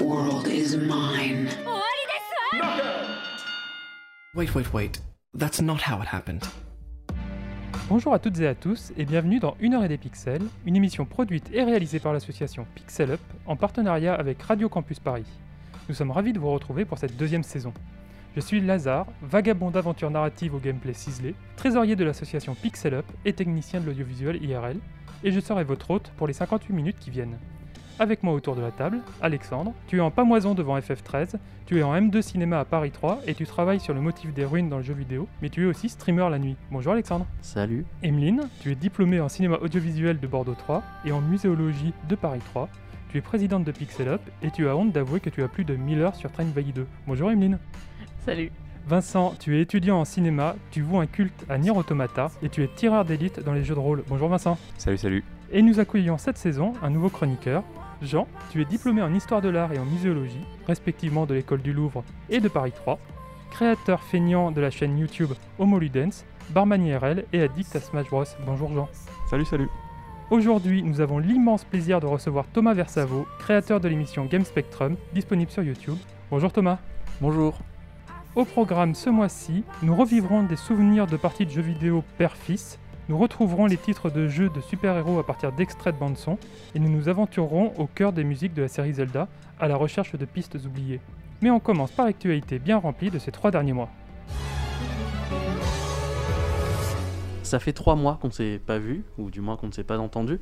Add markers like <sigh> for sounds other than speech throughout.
world is mine. Wait, wait, wait. That's not how it happened. Bonjour à toutes et à tous et bienvenue dans Une heure et des pixels, une émission produite et réalisée par l'association Pixel Up en partenariat avec Radio Campus Paris. Nous sommes ravis de vous retrouver pour cette deuxième saison. Je suis Lazare, vagabond d'aventure narrative au gameplay ciselé, trésorier de l'association Pixel Up et technicien de l'audiovisuel IRL, et je serai votre hôte pour les 58 minutes qui viennent. Avec moi autour de la table, Alexandre, tu es en pamoison devant FF13, tu es en M2 cinéma à Paris 3 et tu travailles sur le motif des ruines dans le jeu vidéo, mais tu es aussi streamer la nuit. Bonjour Alexandre. Salut. Emeline, tu es diplômée en cinéma audiovisuel de Bordeaux 3 et en muséologie de Paris 3. Tu es présidente de Pixel Up et tu as honte d'avouer que tu as plus de 1000 heures sur Train Valley 2. Bonjour Emeline. Salut. Vincent, tu es étudiant en cinéma, tu voues un culte à Nier Automata et tu es tireur d'élite dans les jeux de rôle. Bonjour Vincent. Salut, salut. Et nous accueillons cette saison un nouveau chroniqueur. Jean, tu es diplômé en histoire de l'art et en muséologie, respectivement de l'école du Louvre et de Paris 3, créateur feignant de la chaîne YouTube Homo Ludens, barman IRL et addict à Smash Bros. Bonjour Jean. Salut, salut. Aujourd'hui, nous avons l'immense plaisir de recevoir Thomas Versavo, créateur de l'émission Game Spectrum, disponible sur YouTube. Bonjour Thomas. Bonjour. Au programme ce mois-ci, nous revivrons des souvenirs de parties de jeux vidéo père-fils, nous retrouverons les titres de jeux de super-héros à partir d'extraits de bande-son, et nous nous aventurerons au cœur des musiques de la série Zelda, à la recherche de pistes oubliées. Mais on commence par l'actualité bien remplie de ces trois derniers mois. Ça fait trois mois qu'on ne s'est pas vu, ou du moins qu'on ne s'est pas entendu,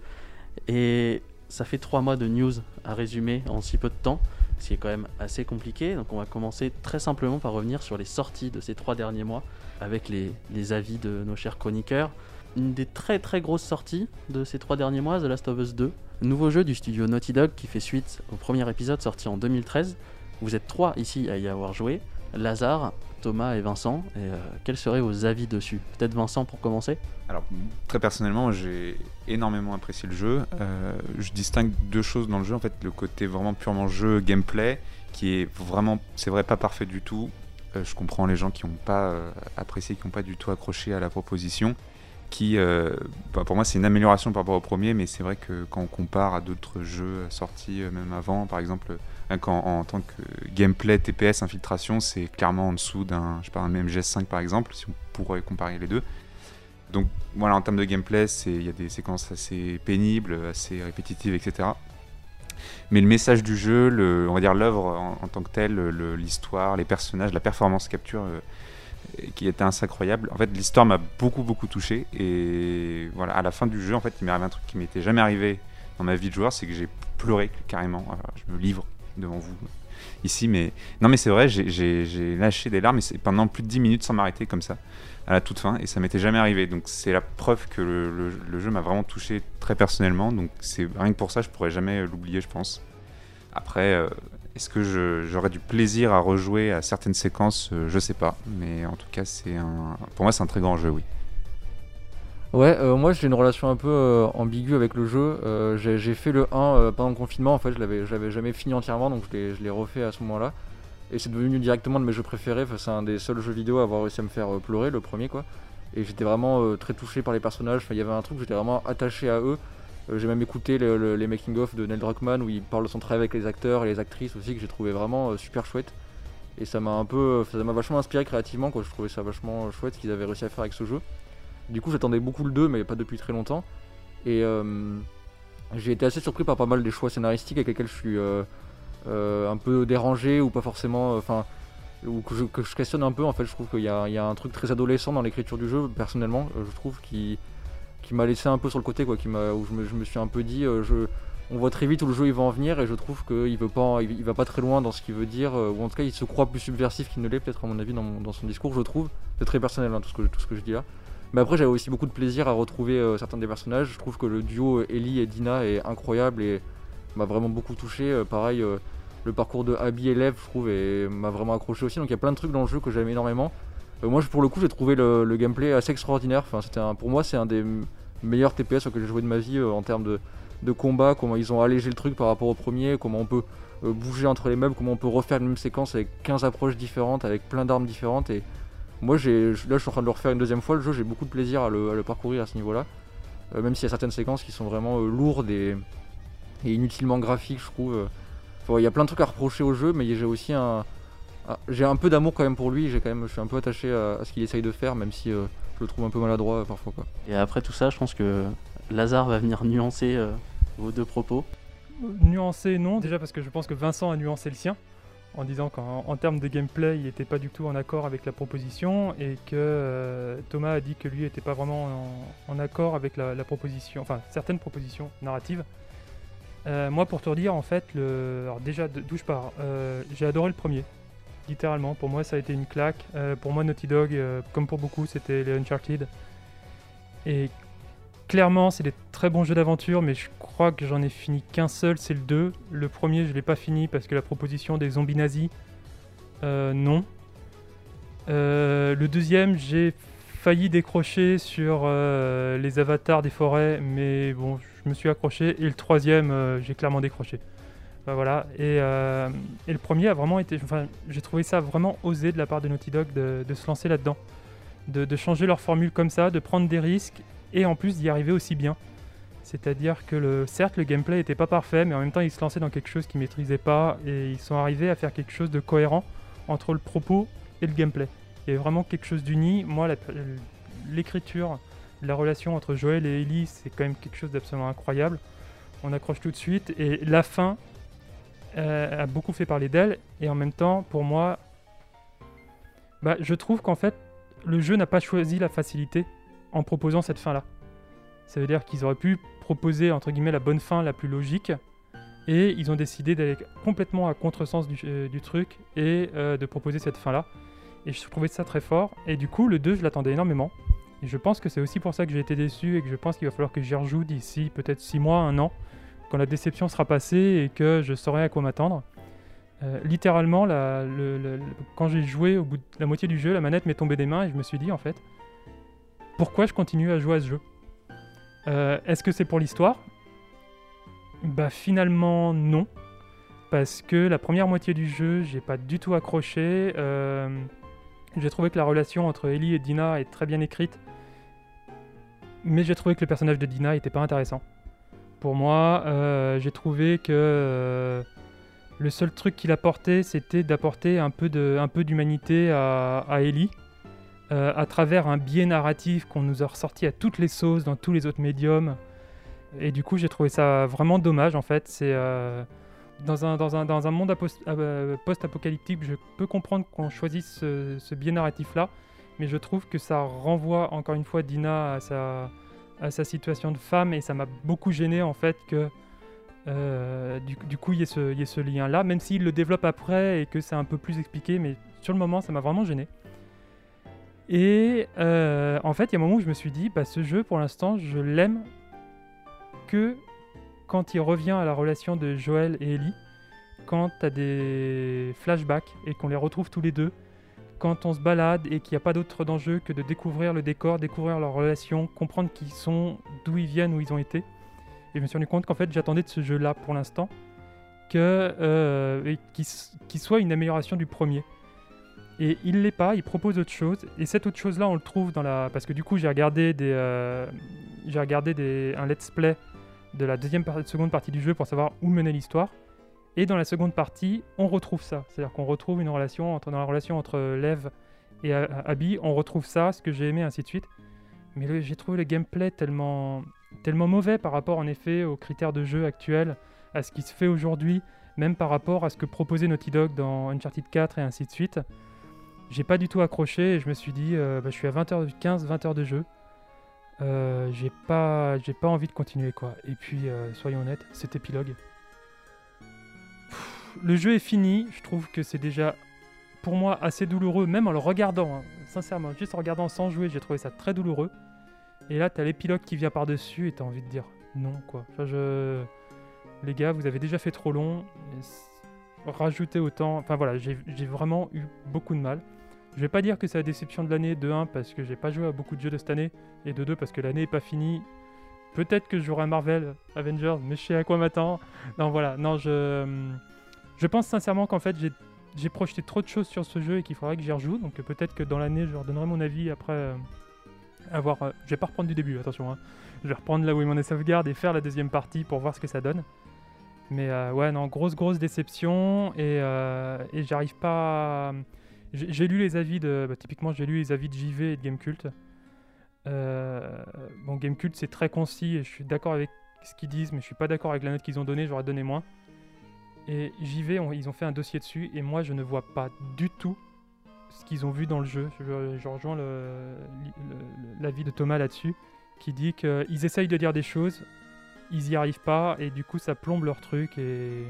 et ça fait trois mois de news à résumer en si peu de temps, ce qui est quand même assez compliqué. Donc on va commencer très simplement par revenir sur les sorties de ces trois derniers mois, avec les, les avis de nos chers chroniqueurs. Une des très très grosses sorties de ces trois derniers mois, The Last of Us 2, nouveau jeu du studio Naughty Dog qui fait suite au premier épisode sorti en 2013. Vous êtes trois ici à y avoir joué, Lazare, Thomas et Vincent. Et euh, quels seraient vos avis dessus? Peut-être Vincent pour commencer Alors, très personnellement, j'ai énormément apprécié le jeu. Euh, je distingue deux choses dans le jeu. En fait, le côté vraiment purement jeu, gameplay, qui est vraiment, c'est vrai, pas parfait du tout. Euh, je comprends les gens qui n'ont pas apprécié, qui n'ont pas du tout accroché à la proposition. Qui, euh, bah, pour moi, c'est une amélioration par rapport au premier, mais c'est vrai que quand on compare à d'autres jeux sortis euh, même avant, par exemple, qu'en en tant que gameplay, TPS, infiltration, c'est clairement en dessous d'un, je sais pas, un MGS5 par exemple, si on pourrait comparer les deux. Donc voilà, en termes de gameplay, il y a des séquences assez pénibles, assez répétitives, etc. Mais le message du jeu, on va dire l'œuvre en, tant que telle, le- l'histoire, les personnages, la performance capture, euh, qui était incroyable. En fait, l'histoire m'a beaucoup beaucoup touché et voilà, à la fin du jeu, en fait, il m'est arrivé un truc qui m'était jamais arrivé dans ma vie de joueur, c'est que j'ai pleuré carrément. Alors, je me livre devant vous ici, mais non, mais c'est vrai, j'ai- lâché des larmes et pendant plus de 10 minutes sans m'arrêter comme ça à la toute fin et ça m'était jamais arrivé. Donc c'est la preuve que le jeu m'a vraiment touché très personnellement. Donc c'est rien que pour ça, je pourrais jamais l'oublier, je pense. Après, euh, est-ce que j'aurais du plaisir à rejouer à certaines séquences? Euh, Je sais pas, mais en tout cas, c'est un, pour moi, c'est un très grand jeu, oui. Ouais, euh, moi j'ai une relation un peu euh, ambiguë avec le jeu. J'ai fait le 1 euh, pendant le confinement, en fait, je l'avais jamais fini entièrement, donc je l'ai- refait à ce moment-là. Et c'est devenu directement de mes jeux préférés. C'est un des seuls jeux vidéo à avoir réussi à me faire pleurer, le premier quoi. Et j'étais vraiment très touché par les personnages. Il y avait un truc, j'étais vraiment attaché à eux. Euh, j'ai même écouté le- le- les making-of de Neil Druckmann où il parle de son travail avec les acteurs et les actrices aussi, que j'ai trouvé vraiment euh, super chouette. Et ça m'a un peu, ça m'a vachement inspiré créativement, quoi. Je trouvais ça vachement chouette ce qu'ils avaient réussi à faire avec ce jeu. Du coup, j'attendais beaucoup le 2, mais pas depuis très longtemps. Et euh, j'ai été assez surpris par pas mal des choix scénaristiques avec lesquels je suis un peu dérangé ou pas forcément. Enfin, ou que je, que je questionne un peu. En fait, je trouve qu'il y, y a un truc très adolescent dans l'écriture du jeu, personnellement. je trouve qui, qui m'a laissé un peu sur le côté, quoi. Qui m'a, où je me, suis un peu dit, euh, je, on voit très vite où le jeu il va en venir et je trouve qu'il veut pas, il, va pas très loin dans ce qu'il veut dire, euh, ou en tout cas il se croit plus subversif qu'il ne l'est peut-être à mon avis dans, son discours, je trouve. C'est très personnel hein, tout, ce que, je dis là. Mais après j'avais aussi beaucoup de plaisir à retrouver euh, certains des personnages. Je trouve que le duo Ellie et Dina est incroyable et m'a vraiment beaucoup touché. Pareil, le parcours de Abby élève, je trouve, et m'a vraiment accroché aussi. Donc il y a plein de trucs dans le jeu que j'aime énormément. Euh, moi, pour le coup, j'ai trouvé le, gameplay assez extraordinaire. Enfin, pour moi, c'est un des meilleurs TPS auxquels j'ai joué de ma vie euh, en termes de, combat. Comment ils ont allégé le truc par rapport au premier, comment on peut euh, bouger entre les meubles, comment on peut refaire une même séquence avec 15 approches différentes, avec plein d'armes différentes. Et moi, j'ai, là, je suis en train de le refaire une deuxième fois. Le jeu, j'ai beaucoup de plaisir à le, parcourir à ce niveau-là. Même s'il y a certaines séquences qui sont vraiment lourdes et, inutilement graphiques, je trouve. il y a plein de trucs à reprocher au jeu, mais j'ai aussi un, ah, j'ai un peu d'amour quand même pour lui. J'ai quand même, je suis un peu attaché à, à ce qu'il essaye de faire, même si euh, je le trouve un peu maladroit euh, parfois. Quoi. Et après tout ça, je pense que Lazare va venir nuancer euh, vos deux propos. Nuancé, non. Déjà parce que je pense que Vincent a nuancé le sien en disant qu'en en termes de gameplay, il n'était pas du tout en accord avec la proposition et que euh, Thomas a dit que lui n'était pas vraiment en, en accord avec la, la proposition, enfin certaines propositions narratives. Euh, moi, pour te redire, en fait, le... Alors, déjà, d'où je pars Euh, J'ai adoré le premier, littéralement. Pour moi, ça a été une claque. Euh, pour moi, Naughty Dog, euh, comme pour beaucoup, c'était les Uncharted. Et clairement, c'est des très bons jeux d'aventure, mais je crois que j'en ai fini qu'un seul, c'est le 2. Le premier, je l'ai pas fini parce que la proposition des zombies nazis, euh, non. Le deuxième, j'ai failli décrocher sur les avatars des forêts, mais bon, je me suis accroché. Et le troisième, j'ai clairement décroché. Bah, voilà. Et, euh, et le premier a vraiment été. Enfin, j'ai trouvé ça vraiment osé de la part de Naughty Dog de, se lancer là-dedans. De, changer leur formule comme ça, de prendre des risques et en plus d'y arriver aussi bien. C'est-à-dire que certes le gameplay n'était pas parfait, mais en même temps ils se lançaient dans quelque chose qu'ils maîtrisaient pas et ils sont arrivés à faire quelque chose de cohérent entre le propos et le gameplay. Avait vraiment quelque chose d'uni. Moi, la- l'écriture, la relation entre Joël et Ellie, c'est quand même quelque chose d'absolument incroyable. On accroche tout de suite et la fin euh, a beaucoup fait parler d'elle et en même temps, pour moi, bah, je trouve qu'en fait, le jeu n'a pas choisi la facilité en proposant cette fin-là. Ça veut dire qu'ils auraient pu proposer entre guillemets la bonne fin la plus logique et ils ont décidé d'aller complètement à contresens du, euh, du truc et euh, de proposer cette fin-là. Et je trouvais ça très fort. Et du coup, le 2, je l'attendais énormément. Et je pense que c'est aussi pour ça que j'ai été déçu et que je pense qu'il va falloir que j'y rejoue d'ici peut-être 6 mois, 1 an, quand la déception sera passée et que je saurai à quoi m'attendre. Euh, littéralement, quand j'ai joué au bout de la moitié du jeu, la manette m'est tombée des mains et je me suis dit en fait, pourquoi je continue à jouer à ce jeu? Euh, Est-ce que c'est pour l'histoire? Bah finalement non, parce que la première moitié du jeu, j'ai pas du tout accroché. euh, j'ai trouvé que la relation entre Ellie et Dina est très bien écrite, mais j'ai trouvé que le personnage de Dina était pas intéressant. Pour moi, euh, j'ai trouvé que euh, le seul truc qu'il apportait, c'était d'apporter un peu d'humanité à, Ellie, euh, à travers un biais narratif qu'on nous a ressorti à toutes les sauces dans tous les autres médiums. Et du coup, j'ai trouvé ça vraiment dommage en fait. C'est dans, un, monde post-apocalyptique, je peux comprendre qu'on choisisse ce, ce biais narratif-là, mais je trouve que ça renvoie encore une fois Dina à sa, à sa situation de femme et ça m'a beaucoup gêné en fait que euh, du, coup il y ait ce, lien-là, même s'il le développe après et que c'est un peu plus expliqué, mais sur le moment ça m'a vraiment gêné. Et euh, en fait, il y a un moment où je me suis dit, bah, ce jeu pour l'instant, je l'aime que quand il revient à la relation de Joël et Ellie, quand t'as des flashbacks et qu'on les retrouve tous les deux, quand on se balade et qu'il n'y a pas d'autre d'enjeu que de découvrir le décor, découvrir leur relation, comprendre qui ils sont, d'où ils viennent, où ils ont été. Et je me suis rendu compte qu'en fait j'attendais de ce jeu-là pour l'instant que euh, qu'il soit une amélioration du premier. Et il l'est pas, il propose autre chose. Et cette autre chose-là, on le trouve dans la. Parce que du coup, j'ai regardé euh, un let's play de la deuxième seconde partie du jeu pour savoir où menait l'histoire. Et dans la seconde partie, on retrouve ça. C'est-à-dire qu'on retrouve une relation entre, dans la relation entre Lev et Abby, on retrouve ça, ce que j'ai aimé, ainsi de suite. Mais j'ai trouvé le gameplay tellement, tellement mauvais par rapport, en effet, aux critères de jeu actuels, à ce qui se fait aujourd'hui, même par rapport à ce que proposait Naughty Dog dans Uncharted 4 et ainsi de suite. J'ai pas du tout accroché et je me suis dit, euh, bah, je suis à 20h15, 20h de jeu. Euh, j'ai pas, pas envie de continuer quoi. Et puis, euh, soyons honnêtes, cet épilogue. Le jeu est fini. Je trouve que c'est déjà, pour moi, assez douloureux, même en le regardant. hein. Sincèrement, juste en regardant sans jouer, j'ai trouvé ça très douloureux. Et là, t'as l'épilogue qui vient par-dessus et t'as envie de dire non quoi. Enfin, je... Les gars, vous avez déjà fait trop long. Rajouter autant. Enfin voilà, j'ai vraiment eu beaucoup de mal. Je vais pas dire que c'est la déception de l'année de 1 parce que j'ai pas joué à beaucoup de jeux de cette année et de 2 parce que l'année est pas finie. Peut-être que à Marvel Avengers, mais je sais à quoi m'attendre. Non voilà, non je je pense sincèrement qu'en fait j'ai projeté trop de choses sur ce jeu et qu'il faudrait que j'y rejoue. Donc euh, peut-être que dans l'année je redonnerai mon avis après euh, avoir. euh, je vais pas reprendre du début, attention. hein. Je vais reprendre là où est sauvegarde et faire la deuxième partie pour voir ce que ça donne. Mais euh, ouais, non, grosse, grosse déception. Et, euh, et j'arrive pas. à- J'ai lu les avis de. bah, typiquement, j'ai lu les avis de JV et de Gamecult. Euh, bon, Gamecult, c'est très concis et je suis d'accord avec ce qu'ils disent, mais je suis pas d'accord avec la note qu'ils ont donnée, j'aurais donné moins. Et JV, on- ils ont fait un dossier dessus, et moi, je ne vois pas du tout ce qu'ils ont vu dans le jeu. Je, rejoins l'avis de Thomas là-dessus, qui dit qu'ils essayent de dire des choses, ils y arrivent pas, et du coup, ça plombe leur truc, et...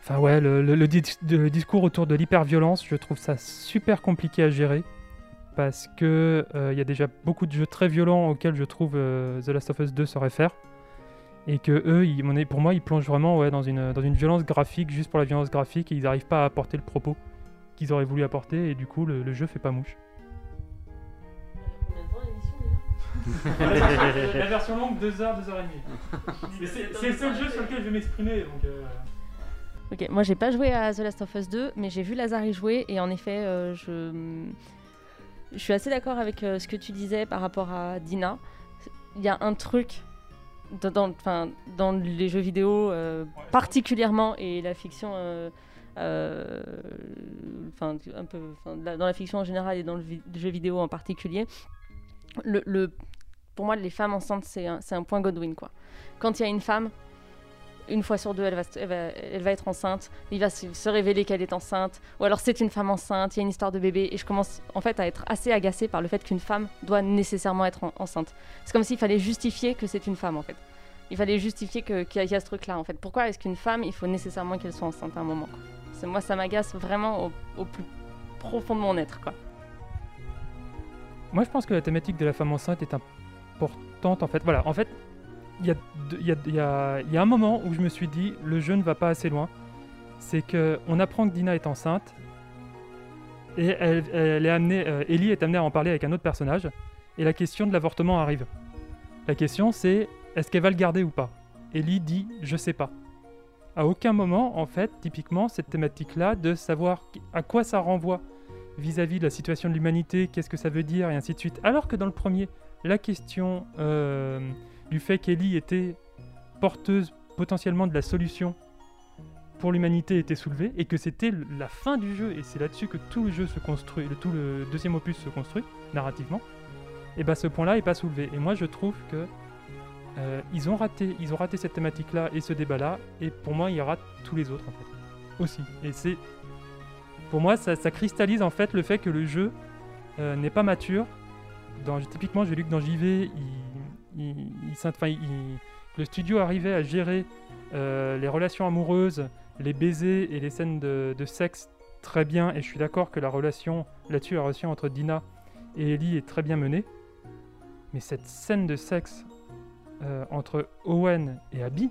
Enfin ouais, le, le- le dis- le discours autour de l'hyperviolence, je trouve ça super compliqué à gérer, parce que euh, y a déjà beaucoup de jeux très violents auxquels je trouve euh, The Last of Us 2 se réfère, et que eux, ils- pour moi, ils plongent vraiment ouais, dans, une, dans une violence graphique, juste pour la violence graphique, et ils n'arrivent pas à apporter le propos qu'ils auraient voulu apporter, et du coup, le, le jeu fait pas mouche. La <laughs> version longue, 2h, 2h30. C'est le seul jeu sur lequel je vais m'exprimer, donc... euh, Ok, moi j'ai pas joué à The Last of Us 2, mais j'ai vu Lazare y jouer et en effet, euh, je... je suis assez d'accord avec euh, ce que tu disais par rapport à Dina. Il y a un truc dans, dans, enfin, dans les jeux vidéo euh, particulièrement et la fiction, euh, euh, un peu, dans la fiction en général et dans le vi- jeu vidéo en particulier. Le, le- pour moi, les femmes enceintes, c'est un, un point Godwin quoi. Quand il y a une femme, une fois sur deux, elle va, être enceinte, il va se, révéler qu'elle est enceinte, ou alors c'est une femme enceinte, il y a une histoire de bébé, et je commence en fait à être assez agacée par le fait qu'une femme doit nécessairement être en- enceinte. C'est comme s'il fallait justifier que c'est une femme en fait. Il fallait justifier qu'il y, a- ce truc-là en fait. Pourquoi est-ce qu'une femme, il faut nécessairement qu'elle soit enceinte à un moment quoi. Moi, ça m'agace vraiment au, au plus profond de mon être quoi. Moi, je pense que la thématique de la femme enceinte est importante. En fait, voilà. En fait, il y a, un moment où je me suis dit, le jeu ne va pas assez loin. C'est que on apprend que Dina est enceinte et elle est amenée, euh, Ellie est amenée à en parler avec un autre personnage. Et la question de l'avortement arrive. La question, c'est est-ce qu'elle va le garder ou pas? Ellie dit, je sais pas. À aucun moment, en fait, typiquement, cette thématique-là de savoir à quoi ça renvoie vis-à-vis de la situation de l'humanité, qu'est-ce que ça veut dire, et ainsi de suite. Alors que dans le premier, la question euh, du fait qu'Ellie était porteuse potentiellement de la solution pour l'humanité était soulevée, et que c'était la fin du jeu, et c'est là-dessus que tout le jeu se construit, tout le deuxième opus se construit, narrativement, et bah ce point-là est pas soulevé. Et moi je trouve que euh, ils, ont raté, ils ont raté cette thématique-là et ce débat-là, et pour moi ils ratent tous les autres en fait, aussi. Et c'est pour moi, ça, ça cristallise en fait le fait que le jeu euh, n'est pas mature. Dans, typiquement, j'ai lu que dans JV, il, le studio arrivait à gérer euh, les relations amoureuses, les baisers et les scènes de, sexe très bien. Et je suis d'accord que la relation là-dessus, la relation entre Dina et Ellie est très bien menée. Mais cette scène de sexe euh, entre Owen et Abby,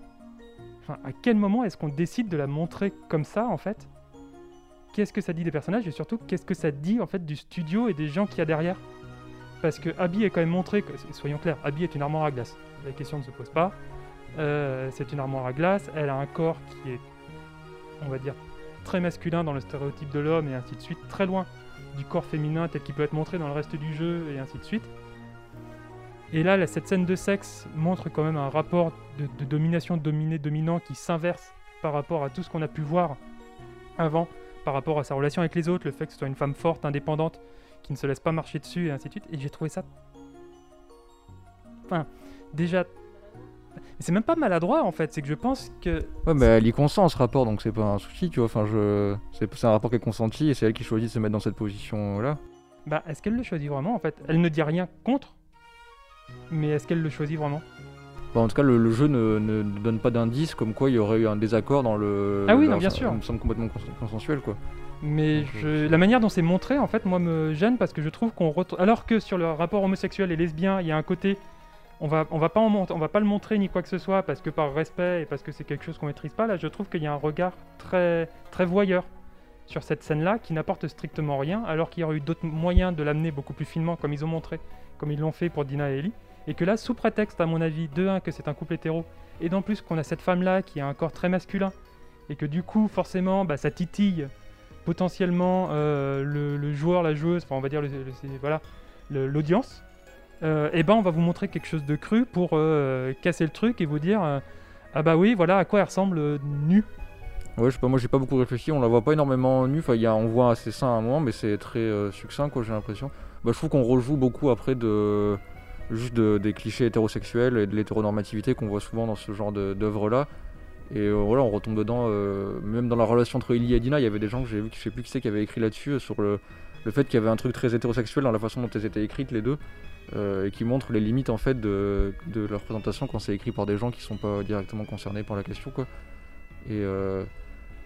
à quel moment est-ce qu'on décide de la montrer comme ça en fait? Qu'est-ce que ça dit des personnages et surtout qu'est-ce que ça dit en fait du studio et des gens qu'il y a derrière? Parce que Abby est quand même montré, que, soyons clairs, Abby est une armoire à glace. La question ne se pose pas. Euh, c'est une armoire à glace, elle a un corps qui est, on va dire, très masculin dans le stéréotype de l'homme et ainsi de suite, très loin du corps féminin tel qu'il peut être montré dans le reste du jeu et ainsi de suite. Et là, cette scène de sexe montre quand même un rapport de, de domination dominé-dominant qui s'inverse par rapport à tout ce qu'on a pu voir avant par rapport à sa relation avec les autres, le fait que ce soit une femme forte, indépendante, qui ne se laisse pas marcher dessus, et ainsi de suite. Et j'ai trouvé ça. Enfin, déjà. C'est même pas maladroit en fait, c'est que je pense que. Ouais, mais elle y consent ce rapport, donc c'est pas un souci, tu vois. Enfin, je... c'est un rapport qui est consenti et c'est elle qui choisit de se mettre dans cette position-là. Bah, est-ce qu'elle le choisit vraiment en fait? Elle ne dit rien contre, mais est-ce qu'elle le choisit vraiment? Bon, en tout cas, le, le jeu ne, ne donne pas d'indice comme quoi il y aurait eu un désaccord dans le. Ah oui, non, bien ça- sûr. Il me semble complètement cons- consensuel, quoi. Mais je- la manière dont c'est montré, en fait, moi, me gêne parce que je trouve qu'on retrouve. Alors que sur le rapport homosexuel et lesbien, il y a un côté on va, on va pas en mont- on va pas le montrer ni quoi que ce soit parce que par respect et parce que c'est quelque chose qu'on maîtrise pas. Là, je trouve qu'il y a un regard très, très voyeur sur cette scène-là qui n'apporte strictement rien, alors qu'il y aurait eu d'autres moyens de l'amener beaucoup plus finement, comme ils ont montré, comme ils l'ont fait pour Dina et Ellie. Et que là, sous prétexte, à mon avis, de 1 que c'est un couple hétéro, et d'en plus qu'on a cette femme-là qui a un corps très masculin, et que du coup, forcément, bah, ça titille potentiellement euh, le, joueur, la joueuse, enfin on va dire le- voilà, l'audience, et ben on va vous montrer quelque chose de cru pour euh, casser le truc et vous dire euh, ah bah oui voilà à quoi elle ressemble euh, nue. Ouais, je sais pas, moi j'ai pas beaucoup réfléchi, on la voit pas énormément nue, enfin, on voit assez sein à un moment, mais c'est très euh, succinct quoi, j'ai l'impression. Bah, je trouve qu'on rejoue beaucoup après de juste de- des clichés hétérosexuels et de l'hétéronormativité qu'on voit souvent dans ce genre de- d'œuvres-là. Et euh, voilà, on retombe dedans, euh, même dans la relation entre Ellie et Dina, il y avait des gens que j'ai vu, je sais plus qui c'est, qui avaient écrit là-dessus, euh, sur le, le fait qu'il y avait un truc très hétérosexuel dans la façon dont elles étaient écrites les deux, et qui montre les limites en fait de, de la représentation quand c'est écrit par des gens qui sont pas directement concernés par la question quoi. Et,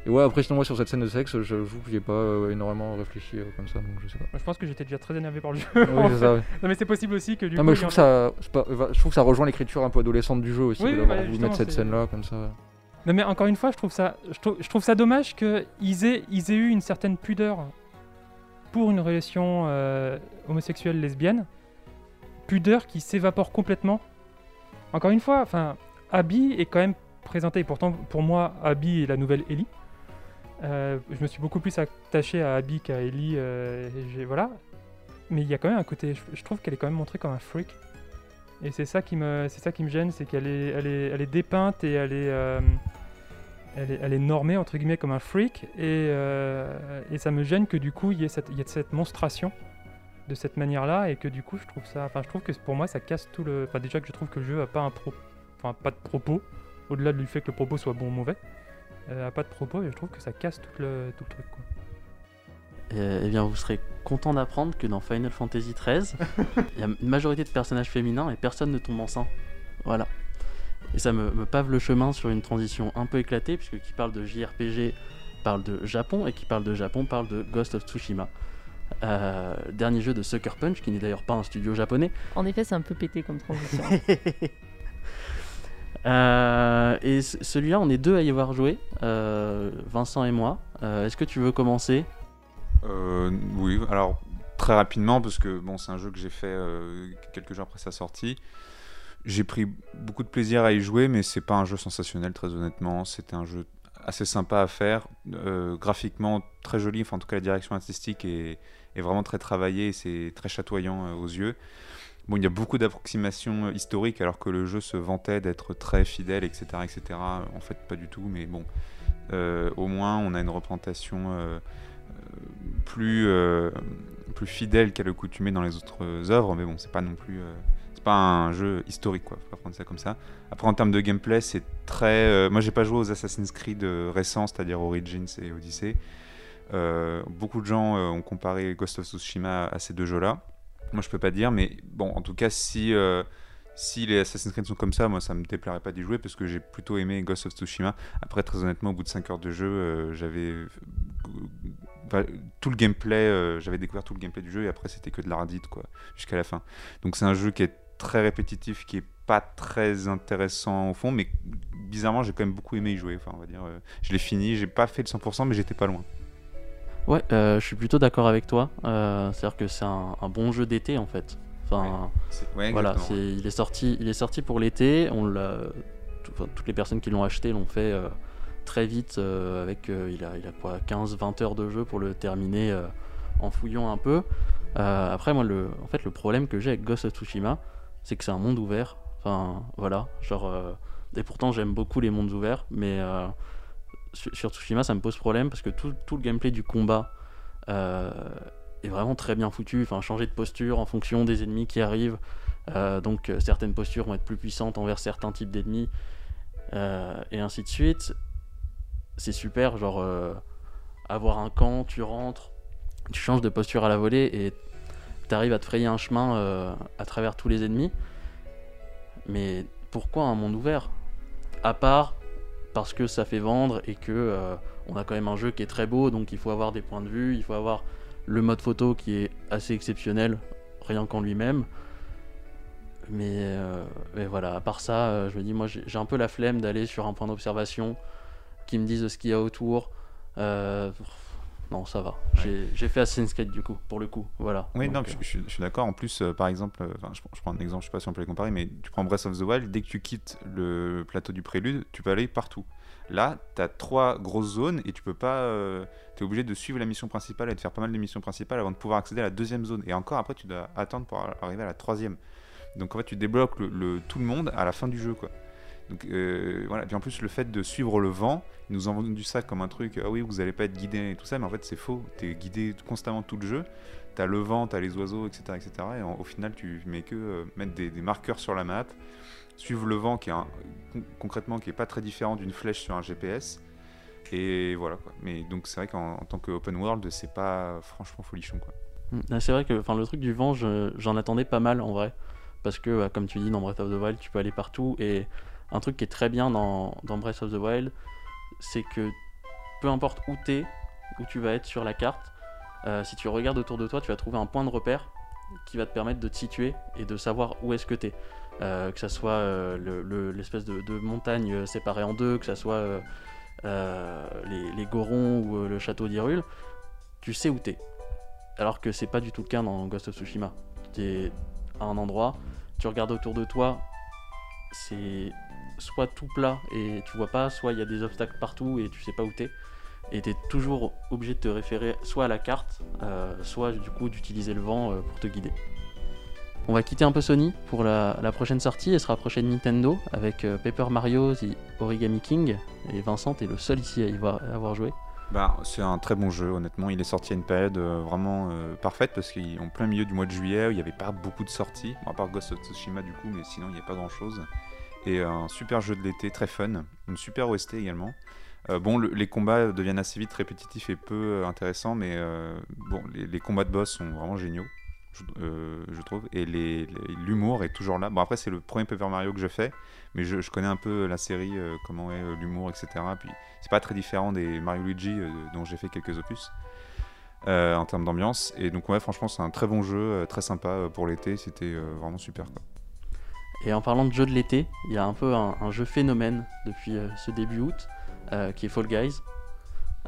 et ouais, après sinon moi sur cette scène de sexe, j'avoue que j'ai pas euh, énormément réfléchi euh, comme ça, donc je sais pas. Je pense que j'étais déjà très énervé par le jeu. Oui, en c'est ça, fait. ouais. Non mais c'est possible aussi que du non, coup. mais je trouve, que ça, pas- je trouve que ça rejoint l'écriture un peu adolescente du jeu aussi, Oui, d'avoir bah, voulu mettre cette scène-là comme ça. Non mais encore une fois, je trouve ça, je trouve, ça dommage qu'ils aient, ils aient eu une certaine pudeur pour une relation euh, homosexuelle lesbienne, pudeur qui s'évapore complètement. Encore une fois, enfin, Abby est quand même présentée, pourtant pour moi, Abby est la nouvelle Ellie. Euh, je me suis beaucoup plus attaché à Abby qu'à Ellie, euh, voilà. Mais il y a quand même un côté, je trouve qu'elle est quand même montrée comme un freak. Et c'est ça qui me, c'est ça qui me gêne, c'est qu'elle est, elle est, elle est dépeinte et elle est, euh, elle est, elle est normée entre guillemets comme un freak. Et, euh, et ça me gêne que du coup il y ait cette, il y ait cette monstration de cette manière-là et que du coup je trouve ça, enfin je trouve que pour moi ça casse tout le, enfin déjà que je trouve que le jeu a pas un pro, enfin pas de propos, au-delà du fait que le propos soit bon ou mauvais, euh, a pas de propos et je trouve que ça casse tout le, tout le truc. Quoi. Euh, eh bien, vous serez content d'apprendre que dans Final Fantasy XIII, <laughs> il y a une majorité de personnages féminins et personne ne tombe enceint. Voilà. Et ça me, me pave le chemin sur une transition un peu éclatée, puisque qui parle de JRPG parle de Japon, et qui parle de Japon parle de Ghost of Tsushima. Euh, dernier jeu de Sucker Punch, qui n'est d'ailleurs pas un studio japonais. En effet, c'est un peu pété comme transition. <laughs> Euh, et celui-là, on est deux à y avoir joué, euh, Vincent et moi. Euh, Est-ce que tu veux commencer? Euh, oui, alors très rapidement, parce que bon, c'est un jeu que j'ai fait euh, quelques jours après sa sortie. J'ai pris beaucoup de plaisir à y jouer, mais c'est pas un jeu sensationnel, très honnêtement. C'était un jeu assez sympa à faire, euh, graphiquement très joli. En tout cas, la direction artistique est, est vraiment très travaillée c'est très chatoyant aux yeux. Bon, il y a beaucoup d'approximations historiques, alors que le jeu se vantait d'être très fidèle, etc., etc. En fait, pas du tout, mais bon. Au moins, on a une représentation plus, euh, plus fidèle qu'à l'accoutumée dans les autres œuvres, mais bon, c'est pas non plus. euh, c'est pas un jeu historique, quoi. Faut pas prendre ça comme ça. Après, en termes de gameplay, c'est très. euh, moi, j'ai pas joué aux Assassin's Creed récents, c'est-à-dire Origins et Odyssey. Beaucoup de gens ont comparé Ghost of Tsushima à ces deux jeux-là. Moi, je peux pas dire, mais bon, en tout cas, si. si les Assassin's Creed sont comme ça, moi ça me déplairait pas d'y jouer parce que j'ai plutôt aimé Ghost of Tsushima. Après, très honnêtement, au bout de 5 heures de jeu, j'avais enfin, tout le gameplay, euh, j'avais découvert tout le gameplay du jeu et après c'était que de l'ardite quoi, jusqu'à la fin. Donc c'est un jeu qui est très répétitif, qui est pas très intéressant au fond, mais bizarrement j'ai quand même beaucoup aimé y jouer. Enfin, on va dire, euh, je l'ai fini, j'ai pas fait le 100%, mais j'étais pas loin. Ouais, euh, je suis plutôt d'accord avec toi. C'est-à-dire que c'est un, un bon jeu d'été en fait. Enfin, ouais, voilà, c'est- il est sorti, il est sorti pour l'été. On l'a, toutes les personnes qui l'ont acheté l'ont fait très vite. euh, avec, euh, il a, quoi, 15-20 heures de jeu pour le terminer euh, en fouillant un peu. Après, moi, le, en fait, le problème que j'ai avec Ghost of Tsushima, c'est que c'est un monde ouvert. Enfin, voilà, genre. et pourtant, j'aime beaucoup les mondes ouverts, mais sur, Tsushima, ça me pose problème parce que tout, tout le gameplay du combat est vraiment très bien foutu. Enfin, changer de posture en fonction des ennemis qui arrivent. Donc, certaines postures vont être plus puissantes envers certains types d'ennemis, et ainsi de suite. C'est super, genre euh, avoir un camp, tu rentres, tu changes de posture à la volée et tu arrives à te frayer un chemin euh, à travers tous les ennemis. Mais pourquoi un monde ouvert? À part parce que ça fait vendre et que euh, on a quand même un jeu qui est très beau, donc il faut avoir des points de vue, il faut avoir le mode photo qui est assez exceptionnel, rien qu'en lui-même. mais, mais voilà, à part ça, je me dis, moi j'ai un peu la flemme d'aller sur un point d'observation qui me dise ce qu'il y a autour. Euh, non, ça va. J'ai j'ai fait Assassin's Creed du coup, pour le coup. Voilà. Oui, Donc, non, euh, je, je suis- je suis d'accord. En plus, euh, par exemple, euh, je, je prends un exemple, je sais pas si on peut les comparer, mais tu prends Breath of the Wild, dès que tu quittes le plateau du prélude, tu peux aller partout. Là, tu as trois grosses zones et tu peux pas. tu es obligé de suivre la mission principale et de faire pas mal de missions principales avant de pouvoir accéder à la deuxième zone. Et encore après, tu dois attendre pour ar- arriver à la troisième. Donc en fait, tu débloques le, le- tout le monde à la fin du jeu, quoi. Donc euh, voilà, puis en plus le fait de suivre le vent, ils nous ont vendu ça comme un truc, ah oui, vous allez pas être guidé et tout ça, mais en fait c'est faux, tu es guidé constamment tout le jeu, t'as le vent, t'as les oiseaux, etc. etc. et en- au final tu mets que euh, mettre des, marqueurs sur la map, suivre le vent qui est concrètement qui est pas très différent d'une flèche sur un GPS, et voilà quoi. Mais donc c'est vrai qu'en en tant que open world, c'est pas franchement folichon quoi. Mm. Ah, C'est vrai que le truc du vent, je- j'en attendais pas mal en vrai. Parce que, bah, comme tu dis, dans Breath of the Wild, tu peux aller partout. Et un truc qui est très bien dans, Breath of the Wild, c'est que peu importe où t'es, où tu vas être sur la carte, euh, si tu regardes autour de toi, tu vas trouver un point de repère qui va te permettre de te situer et de savoir où est-ce que t'es. Euh, que ça soit euh, le- le- l'espèce de, montagne euh, séparée en deux, que ça soit les, Gorons ou le château d'Hyrule, tu sais où t'es. Alors que c'est pas du tout le cas dans Ghost of Tsushima. Tu es à un endroit, tu regardes autour de toi, c'est soit tout plat et tu vois pas, soit il y a des obstacles partout et tu sais pas où t'es. Et t'es toujours obligé de te référer soit à la carte, euh, soit du coup d'utiliser le vent euh, pour te guider. On va quitter un peu Sony pour la, prochaine sortie et se rapprocher de Nintendo avec euh, Paper Mario The Origami King. Et Vincent, t'es le seul ici à y avoir joué. Bah, c'est un très bon jeu, honnêtement. Il est sorti à une période vraiment parfaite parce qu'en plein milieu du mois de juillet, il n'y avait pas beaucoup de sorties, à part Ghost of Tsushima du coup, mais sinon il n'y a pas grand chose. Et euh, un super jeu de l'été, très fun, une super OST également. Euh, bon, le- les combats deviennent assez vite répétitifs et peu euh, intéressants, mais bon, les, combats de boss sont vraiment géniaux, je, trouve. Et l'humour est toujours là. Bon, après, c'est le premier Paper Mario que je fais, mais je, je connais un peu la série, comment est l'humour, etc. Puis c'est pas très différent des Mario Luigi dont j'ai fait quelques opus. en termes d'ambiance et donc ouais franchement c'est un très bon jeu très sympa pour l'été c'était vraiment super quoi. Et en parlant de jeu de l'été, il y a un peu un, jeu phénomène depuis euh, ce début août, euh, qui est Fall Guys.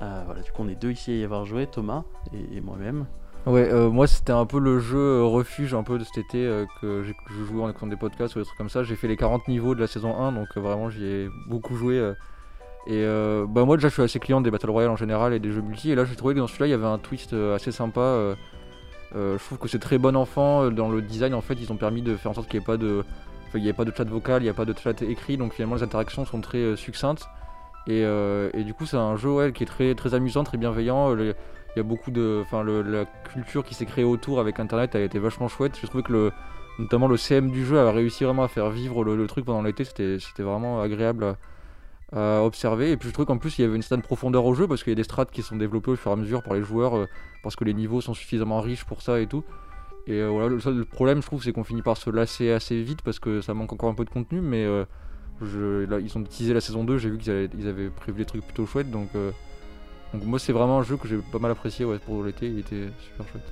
Euh, voilà, du coup, on est deux ici à y avoir joué, Thomas et, moi-même. Ouais, moi c'était un peu le jeu refuge un peu de cet été que j'ai jouais en écoutant des podcasts ou des trucs comme ça. J'ai fait les 40 niveaux de la saison 1, donc vraiment j'y ai beaucoup joué. et euh, bah moi déjà je suis assez client des Battle Royale en général et des jeux multi. Et là j'ai trouvé que dans celui-là il y avait un twist assez sympa. je trouve que c'est très bon enfant dans le design. En fait, ils ont permis de faire en sorte qu'il n'y ait pas de, il y ait pas de chat vocal, il n'y a pas de chat écrit. Donc finalement les interactions sont très euh, succinctes. Et, euh, et du coup c'est un jeu qui est très très amusant, très bienveillant. Le- il y a beaucoup de. Enfin, la culture qui s'est créée autour avec internet a été vachement chouette. J'ai trouvé que le, notamment le CM du jeu a réussi vraiment à faire vivre le, truc pendant l'été. C'était vraiment agréable à, observer. Et puis je trouve qu'en plus il y avait une certaine profondeur au jeu parce qu'il y a des strats qui sont développées au fur et à mesure par les joueurs euh, parce que les niveaux sont suffisamment riches pour ça et tout. Et euh, voilà, le seul problème je trouve c'est qu'on finit par se lasser assez vite parce que ça manque encore un peu de contenu. Mais euh, je, là, ils ont teasé la saison 2, j'ai vu qu'ils avaient, prévu des trucs plutôt chouettes. Donc. euh, donc moi c'est vraiment un jeu que j'ai pas mal apprécié pour l'été, il était super chouette.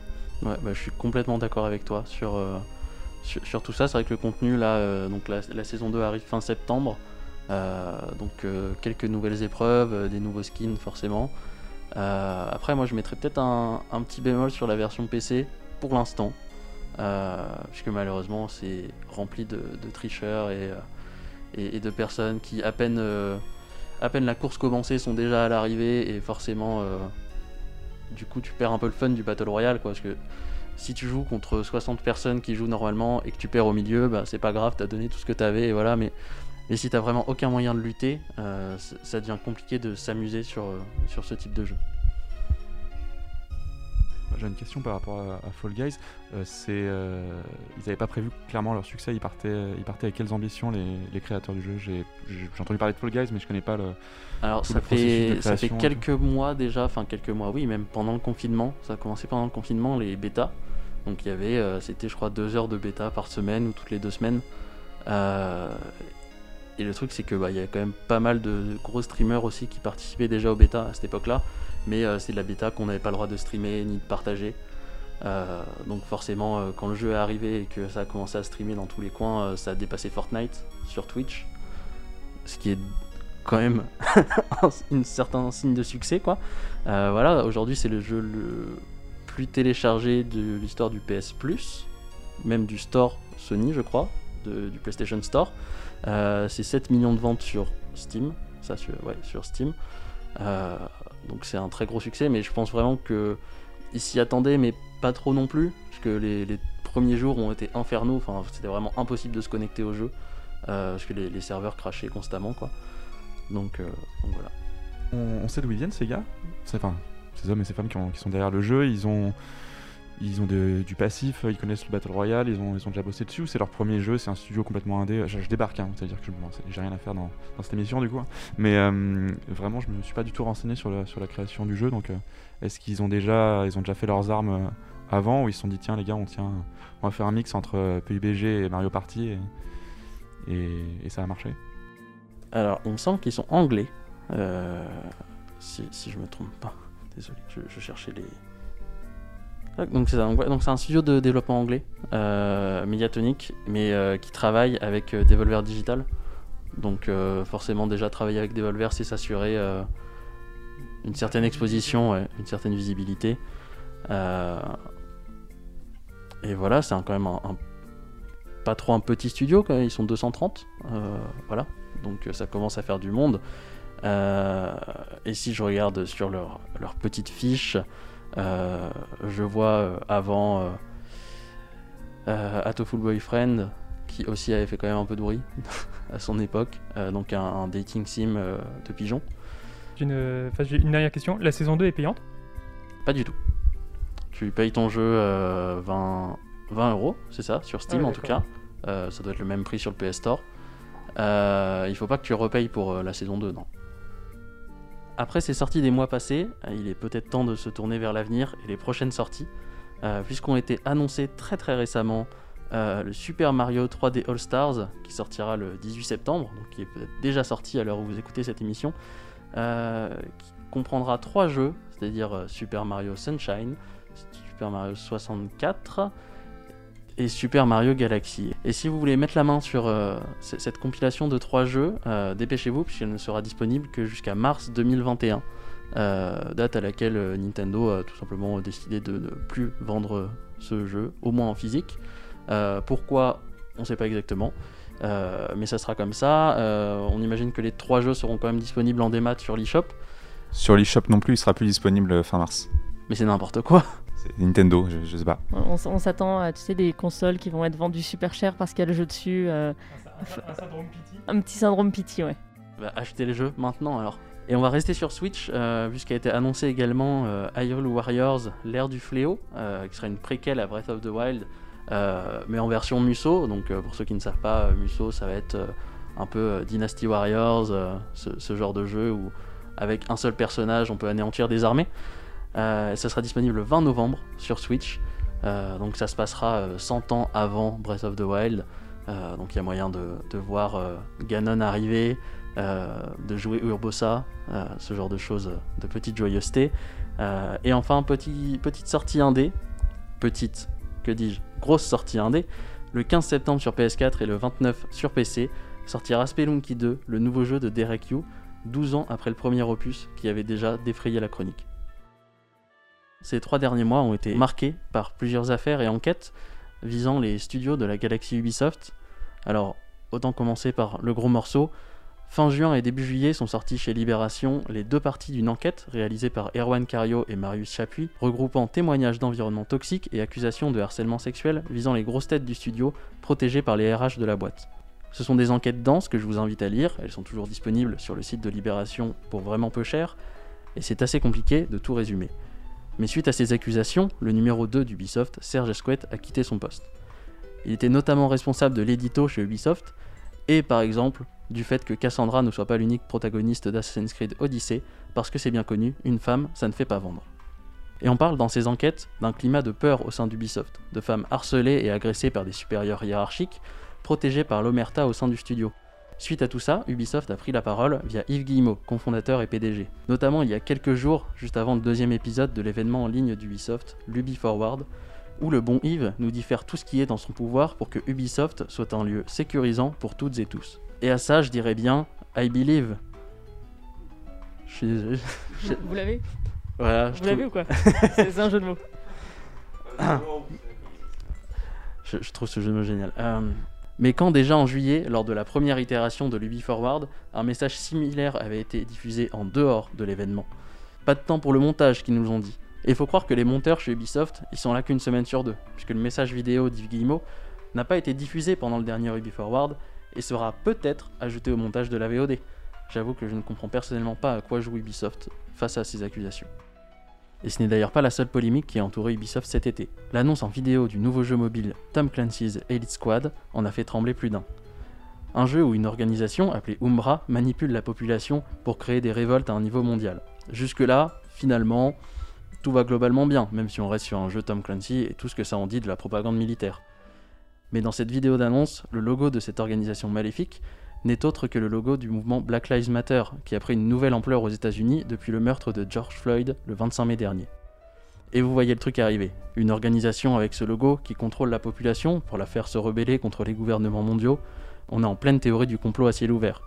Ouais, bah, je suis complètement d'accord avec toi sur, tout ça. C'est vrai que le contenu, là, donc la, saison 2 arrive fin septembre. Donc quelques nouvelles épreuves, des nouveaux skins forcément. Après, moi je mettrais peut-être un petit bémol sur la version PC pour l'instant. Euh, puisque malheureusement c'est rempli de, tricheurs et, euh, et, de personnes qui à peine, euh, à peine la course commencée sont déjà à l'arrivée. Et forcément du coup tu perds un peu le fun du Battle Royale quoi, parce que si tu joues contre 60 personnes qui jouent normalement et que tu perds au milieu, bah, c'est pas grave, t'as donné tout ce que t'avais et voilà, mais, mais si t'as vraiment aucun moyen de lutter, ça devient compliqué de s'amuser sur ce type de jeu. J'ai une question par rapport à, à Fall Guys. Euh, c'est, euh, ils n'avaient pas prévu clairement leur succès. Ils partaient, ils partaient avec quelles ambitions les, les créateurs du jeu? J'ai, j'ai entendu parler de Fall Guys, mais je connais pas le. Alors ça le processus de fait, ça fait quelques mois déjà, enfin quelques mois, oui, même pendant le confinement, ça a commencé pendant le confinement, les bêtas. Donc il y avait, euh, c'était je crois deux heures de bêta par semaine ou toutes les deux semaines. Et le truc c'est que bah, il y a quand même pas mal de, de gros streamers aussi qui participaient déjà aux bêta à cette époque-là, mais euh, c'est de la bêta qu'on n'avait pas le droit de streamer ni de partager. Euh, donc forcément, euh, quand le jeu est arrivé et que ça a commencé à streamer dans tous les coins, ça a dépassé Fortnite sur Twitch. Ce qui est quand même <laughs> un certain signe de succès, quoi. Voilà, aujourd'hui c'est le jeu le plus téléchargé de l'histoire du PS Plus, même du store Sony, je crois, du PlayStation Store. C'est 7 millions de ventes sur Steam, ça sur, ouais, sur Steam. Donc c'est un très gros succès, mais je pense vraiment que ils s'y attendaient, mais pas trop non plus, parce que les, premiers jours ont été infernaux. Enfin, c'était vraiment impossible de se connecter au jeu, euh, parce que les, serveurs crachaient constamment, quoi. Donc, euh, voilà. On, sait d'où ils viennent ces gars? Enfin, ces hommes et ces femmes qui sont derrière le jeu, ils ont, ils ont du passif, ils connaissent le Battle Royale, ils ont, déjà bossé dessus, c'est leur premier jeu, c'est un studio complètement indé. Je, je débarque, hein, c'est-à-dire que j'ai rien à faire dans, cette émission du coup. hein. Mais euh, vraiment, je me suis pas du tout renseigné sur la, création du jeu, donc euh, est-ce qu'ils ont déjà, ont déjà fait leurs armes euh, avant, ou ils se sont dit tiens les gars, on tient, on va faire un mix entre PUBG et Mario Party, et, ça a marché Alors, il me semble qu'ils sont anglais, si, si je me trompe pas. Désolé, je cherchais les. Donc c'est ouais, donc c'est un studio de développement anglais, euh, Mediatonic, mais euh, qui travaille avec euh, Devolver Digital. Donc euh, forcément déjà travailler avec Devolver, c'est s'assurer une certaine exposition, une certaine visibilité. Et voilà, c'est quand même un, pas trop un petit studio, ils sont 230. euh, voilà, donc ça commence à faire du monde. Et si je regarde sur leur petite fiche, euh, je vois euh, avant euh, Atoful Boyfriend, qui aussi avait fait quand même un peu de bruit <laughs> à son époque, donc un, un dating sim de pigeons. J'ai une, dernière question. La saison 2 est payante? Pas du tout. Tu payes ton jeu euh, 20, 20 euros, c'est ça, sur Steam Ah en tout cas. Euh, ça doit être le même prix sur le PS Store. Euh, il faut pas que tu repayes pour euh, la saison 2, non. Après ces sorties des mois passés, euh, il est peut-être temps de se tourner vers l'avenir et les prochaines sorties, euh, puisqu'ont été annoncées très très récemment euh, le Super Mario 3D All Stars, qui sortira le 18 septembre, donc qui est peut-être déjà sorti à l'heure où vous écoutez cette émission, euh, qui comprendra trois jeux, c'est-à-dire Super Mario Sunshine, Super Mario 64 et Super Mario Galaxy. Et si vous voulez mettre la main sur euh, cette compilation de trois jeux, euh, dépêchez-vous puisqu'elle ne sera disponible que jusqu'à mars 2021, euh, date à laquelle Nintendo a tout simplement décidé de ne plus vendre ce jeu, au moins en physique. Pourquoi? On ne sait pas exactement. Mais ça sera comme ça. On imagine que les trois jeux seront quand même disponibles en démat sur l'eShop. Sur l'eShop non plus, il sera plus disponible fin mars. Mais c'est n'importe quoi. C'est Nintendo, je, je sais pas. On, s'attend à tu sais, des consoles qui vont être vendues super cher parce qu'il y a le jeu dessus. euh, Un syndrome pity. un petit syndrome pity, ouais. Bah, achetez les jeux maintenant alors. Et on va rester sur Switch, euh, puisqu'a été annoncé également euh, Hyrule Warriors, l'ère du fléau, euh, qui sera une préquelle à Breath of the Wild, euh, mais en version Muso. Donc euh, pour ceux qui ne savent pas, euh, Muso, ça va être euh, un peu euh, Dynasty Warriors, euh, ce, ce genre de jeu où avec un seul personnage, on peut anéantir des armées. Euh, ça sera disponible le 20 novembre sur Switch. Euh, donc ça se passera euh, 100 ans avant Breath of the Wild. Euh, donc il y a moyen de, voir euh, Ganon arriver, euh, de jouer Urbosa, euh, ce genre de choses, euh, de petite joyeuseté. Euh, et enfin, petit, petite sortie indé, petite, que dis-je, grosse sortie indé, le 15 septembre sur PS4 et le 29 sur PC, sortira Spelunky 2, le nouveau jeu de Derek Yu, 12 ans après le premier opus qui avait déjà défrayé la chronique. Ces trois derniers mois ont été marqués par plusieurs affaires et enquêtes visant les studios de la galaxie Ubisoft. Alors, autant commencer par le gros morceau. Fin juin et début juillet sont sortis chez Libération les deux parties d'une enquête réalisée par Erwan Cario et Marius Chapuis, regroupant témoignages d'environnement toxique et accusations de harcèlement sexuel visant les grosses têtes du studio protégées par les RH de la boîte. Ce sont des enquêtes denses que je vous invite à lire, elles sont toujours disponibles sur le site de Libération pour vraiment peu cher, et c'est assez compliqué de tout résumer. Mais suite à ces accusations, le numéro 2 d'Ubisoft, Serge Esquette, a quitté son poste. Il était notamment responsable de l'édito chez Ubisoft, et par exemple du fait que Cassandra ne soit pas l'unique protagoniste d'Assassin's Creed Odyssey, parce que c'est bien connu, une femme, ça ne fait pas vendre. Et on parle dans ces enquêtes d'un climat de peur au sein d'Ubisoft, de femmes harcelées et agressées par des supérieurs hiérarchiques, protégées par l'omerta au sein du studio. Suite à tout ça, Ubisoft a pris la parole via Yves Guillemot, cofondateur et PDG. Notamment il y a quelques jours, juste avant le deuxième épisode de l'événement en ligne d'Ubisoft, l'Ubi Forward, où le bon Yves nous dit faire tout ce qui est dans son pouvoir pour que Ubisoft soit un lieu sécurisant pour toutes et tous. Et à ça, je dirais bien I believe. Je suis désolé. Je- Vous l'avez? Voilà, je Vous l'avez ou trouve- quoi? C'est c'est un jeu de mots. <coughs> je, je trouve ce jeu de mots génial. Euh, mais quand déjà en juillet, lors de la première itération de l'Ubi Forward, un message similaire avait été diffusé en dehors de l'événement. Pas de temps pour le montage, qu'ils nous ont dit. Et il faut croire que les monteurs chez Ubisoft, ils sont là qu'une semaine sur deux, puisque le message vidéo d'Yves Guillemot n'a pas été diffusé pendant le dernier Ubi Forward et sera peut-être ajouté au montage de la VOD. J'avoue que je ne comprends personnellement pas à quoi joue Ubisoft face à ces accusations. Et ce n'est d'ailleurs pas la seule polémique qui a entouré Ubisoft cet été. L'annonce en vidéo du nouveau jeu mobile Tom Clancy's Elite Squad en a fait trembler plus d'un. Un jeu où une organisation appelée Umbra manipule la population pour créer des révoltes à un niveau mondial. Jusque-là, finalement, tout va globalement bien, même si on reste sur un jeu Tom Clancy et tout ce que ça en dit de la propagande militaire. Mais dans cette vidéo d'annonce, le logo de cette organisation maléfique n'est autre que le logo du mouvement Black Lives Matter, qui a pris une nouvelle ampleur aux États-Unis depuis le meurtre de George Floyd le 25 mai dernier. Et vous voyez le truc arriver. Une organisation avec ce logo qui contrôle la population pour la faire se rebeller contre les gouvernements mondiaux. On est en pleine théorie du complot à ciel ouvert.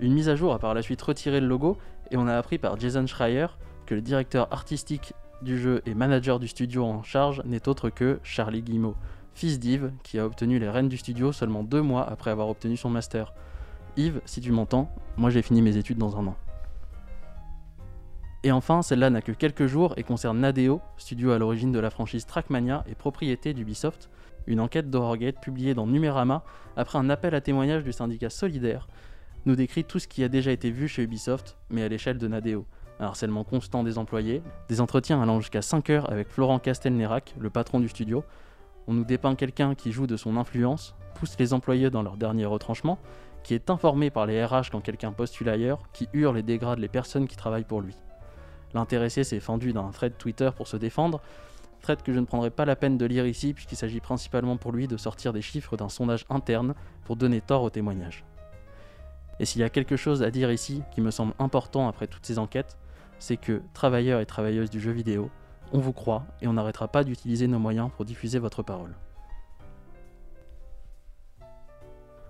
Une mise à jour a par la suite retiré le logo et on a appris par Jason Schreier que le directeur artistique du jeu et manager du studio en charge n'est autre que Charlie Guillemot, fils d'Yves qui a obtenu les rênes du studio seulement deux mois après avoir obtenu son master. Yves, si tu m'entends, moi j'ai fini mes études dans un an. Et enfin, celle-là n'a que quelques jours et concerne Nadeo, studio à l'origine de la franchise Trackmania et propriété d'Ubisoft. Une enquête d'Horrorgate publiée dans Numérama après un appel à témoignage du syndicat Solidaire nous décrit tout ce qui a déjà été vu chez Ubisoft, mais à l'échelle de Nadeo. Un harcèlement constant des employés, des entretiens allant jusqu'à 5 heures avec Florent Castelnerac, le patron du studio. On nous dépeint quelqu'un qui joue de son influence, pousse les employés dans leur dernier retranchement, qui est informé par les RH quand quelqu'un postule ailleurs, qui hurle et dégrade les personnes qui travaillent pour lui. L'intéressé s'est fendu d'un thread Twitter pour se défendre, thread que je ne prendrai pas la peine de lire ici puisqu'il s'agit principalement pour lui de sortir des chiffres d'un sondage interne pour donner tort au témoignage. Et s'il y a quelque chose à dire ici qui me semble important après toutes ces enquêtes, c'est que, travailleurs et travailleuses du jeu vidéo, on vous croit et on n'arrêtera pas d'utiliser nos moyens pour diffuser votre parole.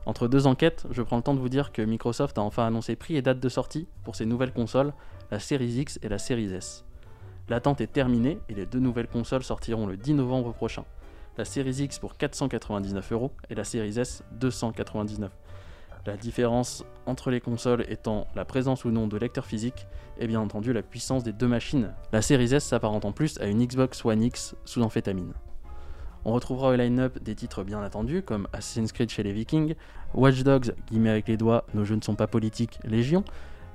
Entre deux enquêtes, je prends le temps de vous dire que Microsoft a enfin annoncé prix et date de sortie pour ses nouvelles consoles, la Series X et la Series S. L'attente est terminée et les deux nouvelles consoles sortiront le 10 novembre prochain. La Series X pour 499 euros et la Series S 299. La différence entre les consoles étant la présence ou non de lecteurs physiques et bien entendu la puissance des deux machines. La Series S s'apparente en plus à une Xbox One X sous amphétamine. On retrouvera au line-up des titres bien attendus comme Assassin's Creed chez les Vikings, Watch Dogs, guillemets avec les doigts, nos jeux ne sont pas politiques, Légion,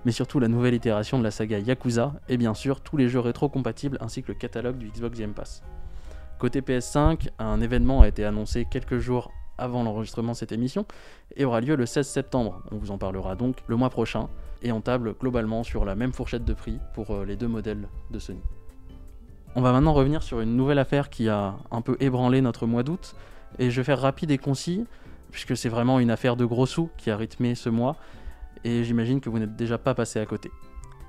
mais surtout la nouvelle itération de la saga Yakuza et bien sûr tous les jeux rétro-compatibles ainsi que le catalogue du Xbox Game Pass. Côté PS5, un événement a été annoncé quelques jours avant l'enregistrement de cette émission et aura lieu le 16 septembre. On vous en parlera donc le mois prochain et on table globalement sur la même fourchette de prix pour euh, les deux modèles de Sony. On va maintenant revenir sur une nouvelle affaire qui a un peu ébranlé notre mois d'août et je vais faire rapide et concis puisque c'est vraiment une affaire de gros sous qui a rythmé ce mois et j'imagine que vous n'êtes déjà pas passé à côté.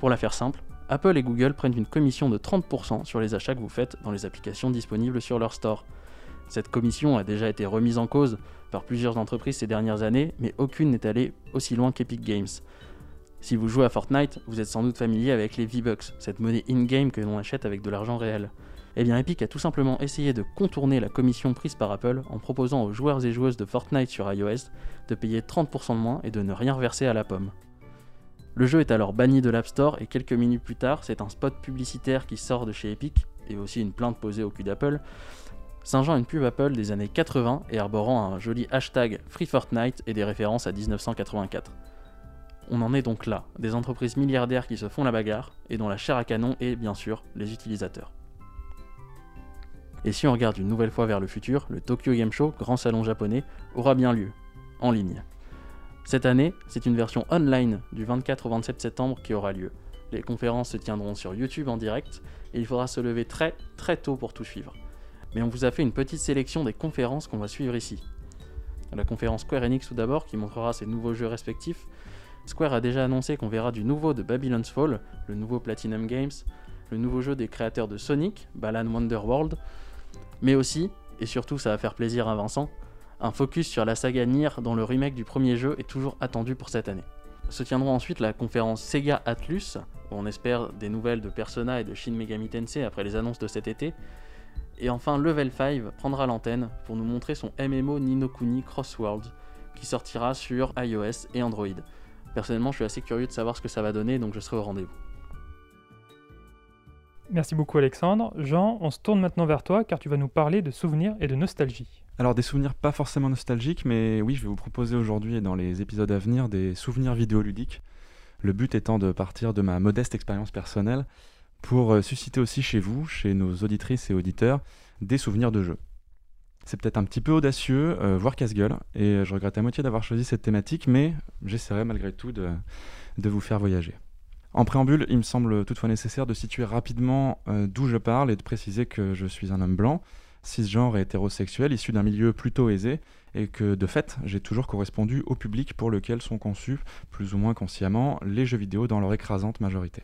Pour la faire simple, Apple et Google prennent une commission de 30% sur les achats que vous faites dans les applications disponibles sur leur store. Cette commission a déjà été remise en cause par plusieurs entreprises ces dernières années, mais aucune n'est allée aussi loin qu'Epic Games. Si vous jouez à Fortnite, vous êtes sans doute familier avec les V-Bucks, cette monnaie in-game que l'on achète avec de l'argent réel. Eh bien Epic a tout simplement essayé de contourner la commission prise par Apple en proposant aux joueurs et joueuses de Fortnite sur iOS de payer 30% de moins et de ne rien reverser à la pomme. Le jeu est alors banni de l'App Store et quelques minutes plus tard, c'est un spot publicitaire qui sort de chez Epic, et aussi une plainte posée au cul d'Apple, singeant une pub Apple des années 80 et arborant un joli hashtag Free Fortnite et des références à 1984. On en est donc là, des entreprises milliardaires qui se font la bagarre et dont la chair à canon est bien sûr les utilisateurs. Et si on regarde une nouvelle fois vers le futur, le Tokyo Game Show, grand salon japonais, aura bien lieu, en ligne. Cette année, c'est une version online du 24 au 27 septembre qui aura lieu. Les conférences se tiendront sur YouTube en direct et il faudra se lever très très tôt pour tout suivre. Mais on vous a fait une petite sélection des conférences qu'on va suivre ici. La conférence Square Enix tout d'abord, qui montrera ses nouveaux jeux respectifs. Square a déjà annoncé qu'on verra du nouveau de Babylon's Fall, le nouveau Platinum Games, le nouveau jeu des créateurs de Sonic, Balan Wonderworld, mais aussi, et surtout ça va faire plaisir à Vincent, un focus sur la saga Nier dont le remake du premier jeu est toujours attendu pour cette année. Se tiendra ensuite la conférence Sega Atlus, où on espère des nouvelles de Persona et de Shin Megami Tensei après les annonces de cet été. Et enfin, Level 5 prendra l'antenne pour nous montrer son MMO Ninokuni Crossworlds, qui sortira sur iOS et Android. Personnellement, je suis assez curieux de savoir ce que ça va donner, donc je serai au rendez-vous. Merci beaucoup Alexandre. Jean, on se tourne maintenant vers toi car tu vas nous parler de souvenirs et de nostalgie. Alors des souvenirs pas forcément nostalgiques, mais oui, je vais vous proposer aujourd'hui et dans les épisodes à venir des souvenirs vidéoludiques. Le but étant de partir de ma modeste expérience personnelle pour euh, susciter aussi chez vous, chez nos auditrices et auditeurs, des souvenirs de jeux. C'est peut-être un petit peu audacieux, euh, voire casse-gueule, et je regrette à moitié d'avoir choisi cette thématique, mais j'essaierai malgré tout de, vous faire voyager. En préambule, il me semble toutefois nécessaire de situer rapidement euh, d'où je parle et de préciser que je suis un homme blanc, cisgenre et hétérosexuel, issu d'un milieu plutôt aisé, et que de fait, j'ai toujours correspondu au public pour lequel sont conçus, plus ou moins consciemment, les jeux vidéo dans leur écrasante majorité.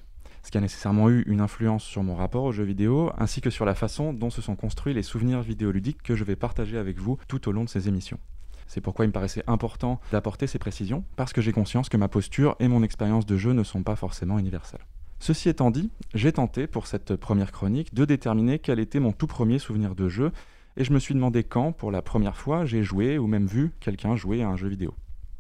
Ce qui a nécessairement eu une influence sur mon rapport aux jeux vidéo, ainsi que sur la façon dont se sont construits les souvenirs vidéoludiques que je vais partager avec vous tout au long de ces émissions. C'est pourquoi il me paraissait important d'apporter ces précisions, parce que j'ai conscience que ma posture et mon expérience de jeu ne sont pas forcément universelles. Ceci étant dit, j'ai tenté pour cette première chronique de déterminer quel était mon tout premier souvenir de jeu, et je me suis demandé quand, pour la première fois, j'ai joué ou même vu quelqu'un jouer à un jeu vidéo.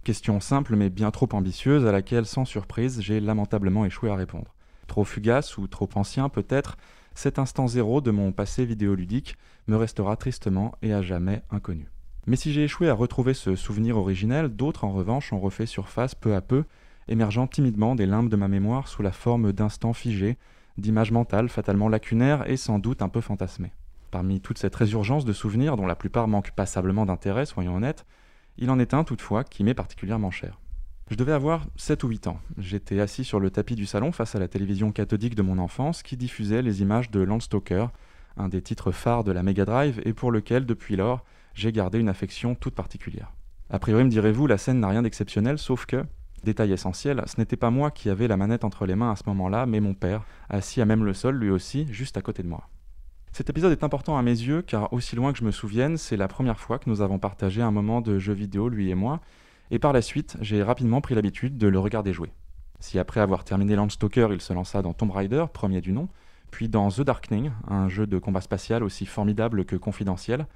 Question simple mais bien trop ambitieuse à laquelle, sans surprise, j'ai lamentablement échoué à répondre. Trop fugace ou trop ancien peut-être, cet instant zéro de mon passé vidéoludique me restera tristement et à jamais inconnu. Mais si j'ai échoué à retrouver ce souvenir originel, d'autres en revanche ont refait surface peu à peu, émergeant timidement des limbes de ma mémoire sous la forme d'instants figés, d'images mentales fatalement lacunaires et sans doute un peu fantasmées. Parmi toute cette résurgence de souvenirs, dont la plupart manquent passablement d'intérêt, soyons honnêtes, il en est un toutefois qui m'est particulièrement cher. Je devais avoir 7 ou 8 ans. J'étais assis sur le tapis du salon face à la télévision cathodique de mon enfance qui diffusait les images de Landstalker, un des titres phares de la Mega Drive et pour lequel, depuis lors, j'ai gardé une affection toute particulière. A priori, me direz-vous, la scène n'a rien d'exceptionnel, sauf que, détail essentiel, ce n'était pas moi qui avais la manette entre les mains à ce moment-là, mais mon père, assis à même le sol, lui aussi, juste à côté de moi. Cet épisode est important à mes yeux, car aussi loin que je me souvienne, c'est la première fois que nous avons partagé un moment de jeu vidéo, lui et moi, et par la suite, j'ai rapidement pris l'habitude de le regarder jouer. Si après avoir terminé Landstalker, il se lança dans Tomb Raider, premier du nom, puis dans The Darkening, un jeu de combat spatial aussi formidable que confidentiel,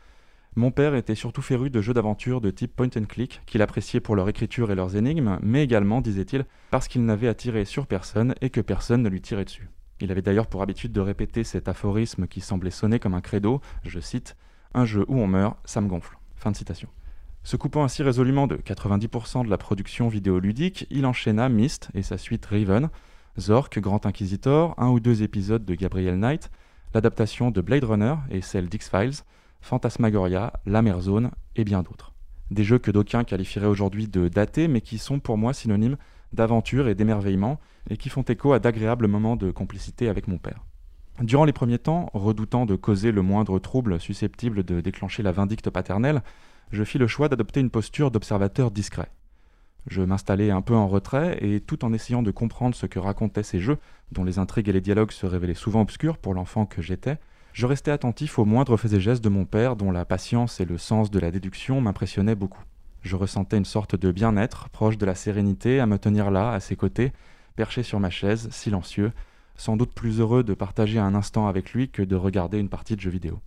mon père était surtout féru de jeux d'aventure de type point and click, qu'il appréciait pour leur écriture et leurs énigmes, mais également, disait-il, parce qu'il n'avait à tirer sur personne et que personne ne lui tirait dessus. Il avait d'ailleurs pour habitude de répéter cet aphorisme qui semblait sonner comme un credo, je cite, Un jeu où on meurt, ça me gonfle. Fin de citation. Se coupant ainsi résolument de 90% de la production vidéoludique, il enchaîna Myst et sa suite Riven, Zork, Grand Inquisitor, un ou deux épisodes de Gabriel Knight, l'adaptation de Blade Runner et celle d'X-Files, Phantasmagoria, La Mer Zone et bien d'autres. Des jeux que d'aucuns qualifieraient aujourd'hui de datés, mais qui sont pour moi synonymes d'aventure et d'émerveillement, et qui font écho à d'agréables moments de complicité avec mon père. Durant les premiers temps, redoutant de causer le moindre trouble susceptible de déclencher la vindicte paternelle, je fis le choix d'adopter une posture d'observateur discret. Je m'installais un peu en retrait, et tout en essayant de comprendre ce que racontaient ces jeux, dont les intrigues et les dialogues se révélaient souvent obscurs pour l'enfant que j'étais, je restais attentif aux moindres faits et gestes de mon père, dont la patience et le sens de la déduction m'impressionnaient beaucoup. Je ressentais une sorte de bien-être, proche de la sérénité, à me tenir là, à ses côtés, perché sur ma chaise, silencieux, sans doute plus heureux de partager un instant avec lui que de regarder une partie de jeu vidéo.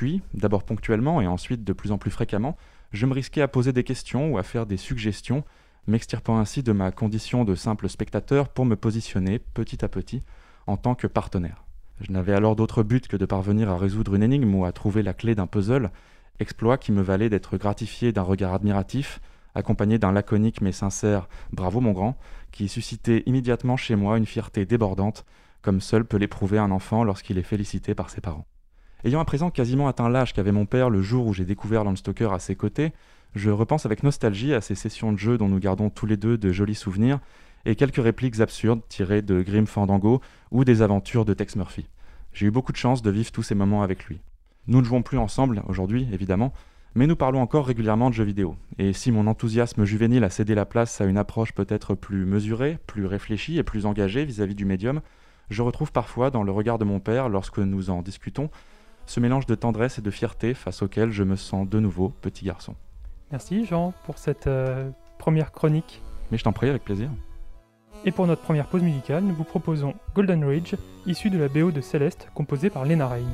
Puis, d'abord ponctuellement et ensuite de plus en plus fréquemment, je me risquais à poser des questions ou à faire des suggestions, m'extirpant ainsi de ma condition de simple spectateur pour me positionner petit à petit en tant que partenaire. Je n'avais alors d'autre but que de parvenir à résoudre une énigme ou à trouver la clé d'un puzzle, exploit qui me valait d'être gratifié d'un regard admiratif, accompagné d'un laconique mais sincère Bravo mon grand, qui suscitait immédiatement chez moi une fierté débordante, comme seul peut l'éprouver un enfant lorsqu'il est félicité par ses parents. Ayant à présent quasiment atteint l'âge qu'avait mon père le jour où j'ai découvert Landstalker à ses côtés, je repense avec nostalgie à ces sessions de jeu dont nous gardons tous les deux de jolis souvenirs, et quelques répliques absurdes tirées de Grim Fandango ou des aventures de Tex Murphy. J'ai eu beaucoup de chance de vivre tous ces moments avec lui. Nous ne jouons plus ensemble aujourd'hui, évidemment, Mais nous parlons encore régulièrement de jeux vidéo. Et si mon enthousiasme juvénile a cédé la place à une approche peut-être plus mesurée, plus réfléchie et plus engagée vis-à-vis du médium, je retrouve parfois dans le regard de mon père, lorsque nous en discutons, ce mélange de tendresse et de fierté face auquel je me sens de nouveau petit garçon. Merci Jean pour cette euh, première chronique. Mais je t'en prie, avec plaisir. Et pour notre première pause musicale, nous vous proposons Golden Ridge, issu de la BO de Céleste, composée par Lena Rain.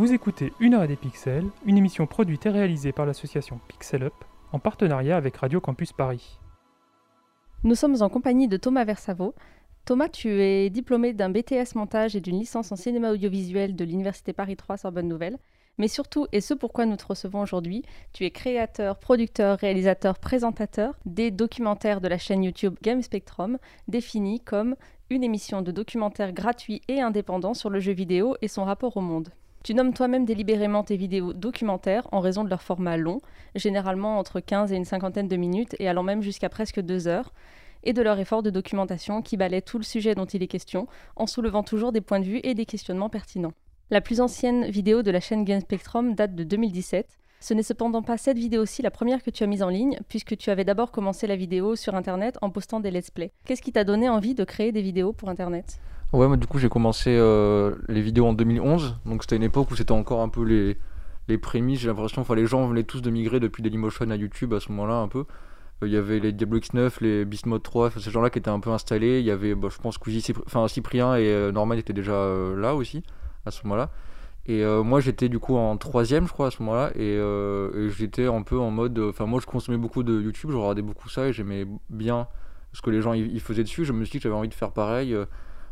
Vous écoutez Une heure des pixels, une émission produite et réalisée par l'association Pixel Up en partenariat avec Radio Campus Paris. Nous sommes en compagnie de Thomas Versavo. Thomas, tu es diplômé d'un BTS montage et d'une licence en cinéma audiovisuel de l'Université Paris 3 Sorbonne Nouvelle. Mais surtout, et ce pourquoi nous te recevons aujourd'hui, tu es créateur, producteur, réalisateur, présentateur des documentaires de la chaîne YouTube Game Spectrum, définie comme une émission de documentaires gratuit et indépendant sur le jeu vidéo et son rapport au monde. Tu nommes toi-même délibérément tes vidéos documentaires en raison de leur format long, généralement entre 15 et une cinquantaine de minutes et allant même jusqu'à presque deux heures, et de leur effort de documentation qui balaie tout le sujet dont il est question, en soulevant toujours des points de vue et des questionnements pertinents. La plus ancienne vidéo de la chaîne Game Spectrum date de 2017. Ce n'est cependant pas cette vidéo-ci la première que tu as mise en ligne, puisque tu avais d'abord commencé la vidéo sur Internet en postant des let's play. Qu'est-ce qui t'a donné envie de créer des vidéos pour Internet? Ouais, moi du coup j'ai commencé euh, les vidéos en 2011, donc c'était une époque où c'était encore un peu les, les prémices, j'ai l'impression, enfin les gens venaient tous de migrer depuis Dailymotion à YouTube à ce moment-là un peu. Euh, Il y avait les Diablo X9, les Beast Mode 3, enfin, ces gens-là qui étaient un peu installés. Il y avait, bah, je pense, Cypr- enfin, Cyprien et euh, Norman étaient déjà euh, là aussi à ce moment-là. Et moi j'étais du coup en troisième, je crois, à ce moment-là. Et, j'étais un peu en mode. Enfin, moi je consommais beaucoup de YouTube, je regardais beaucoup ça et j'aimais bien ce que les gens y faisaient dessus. Je me suis dit que j'avais envie de faire pareil.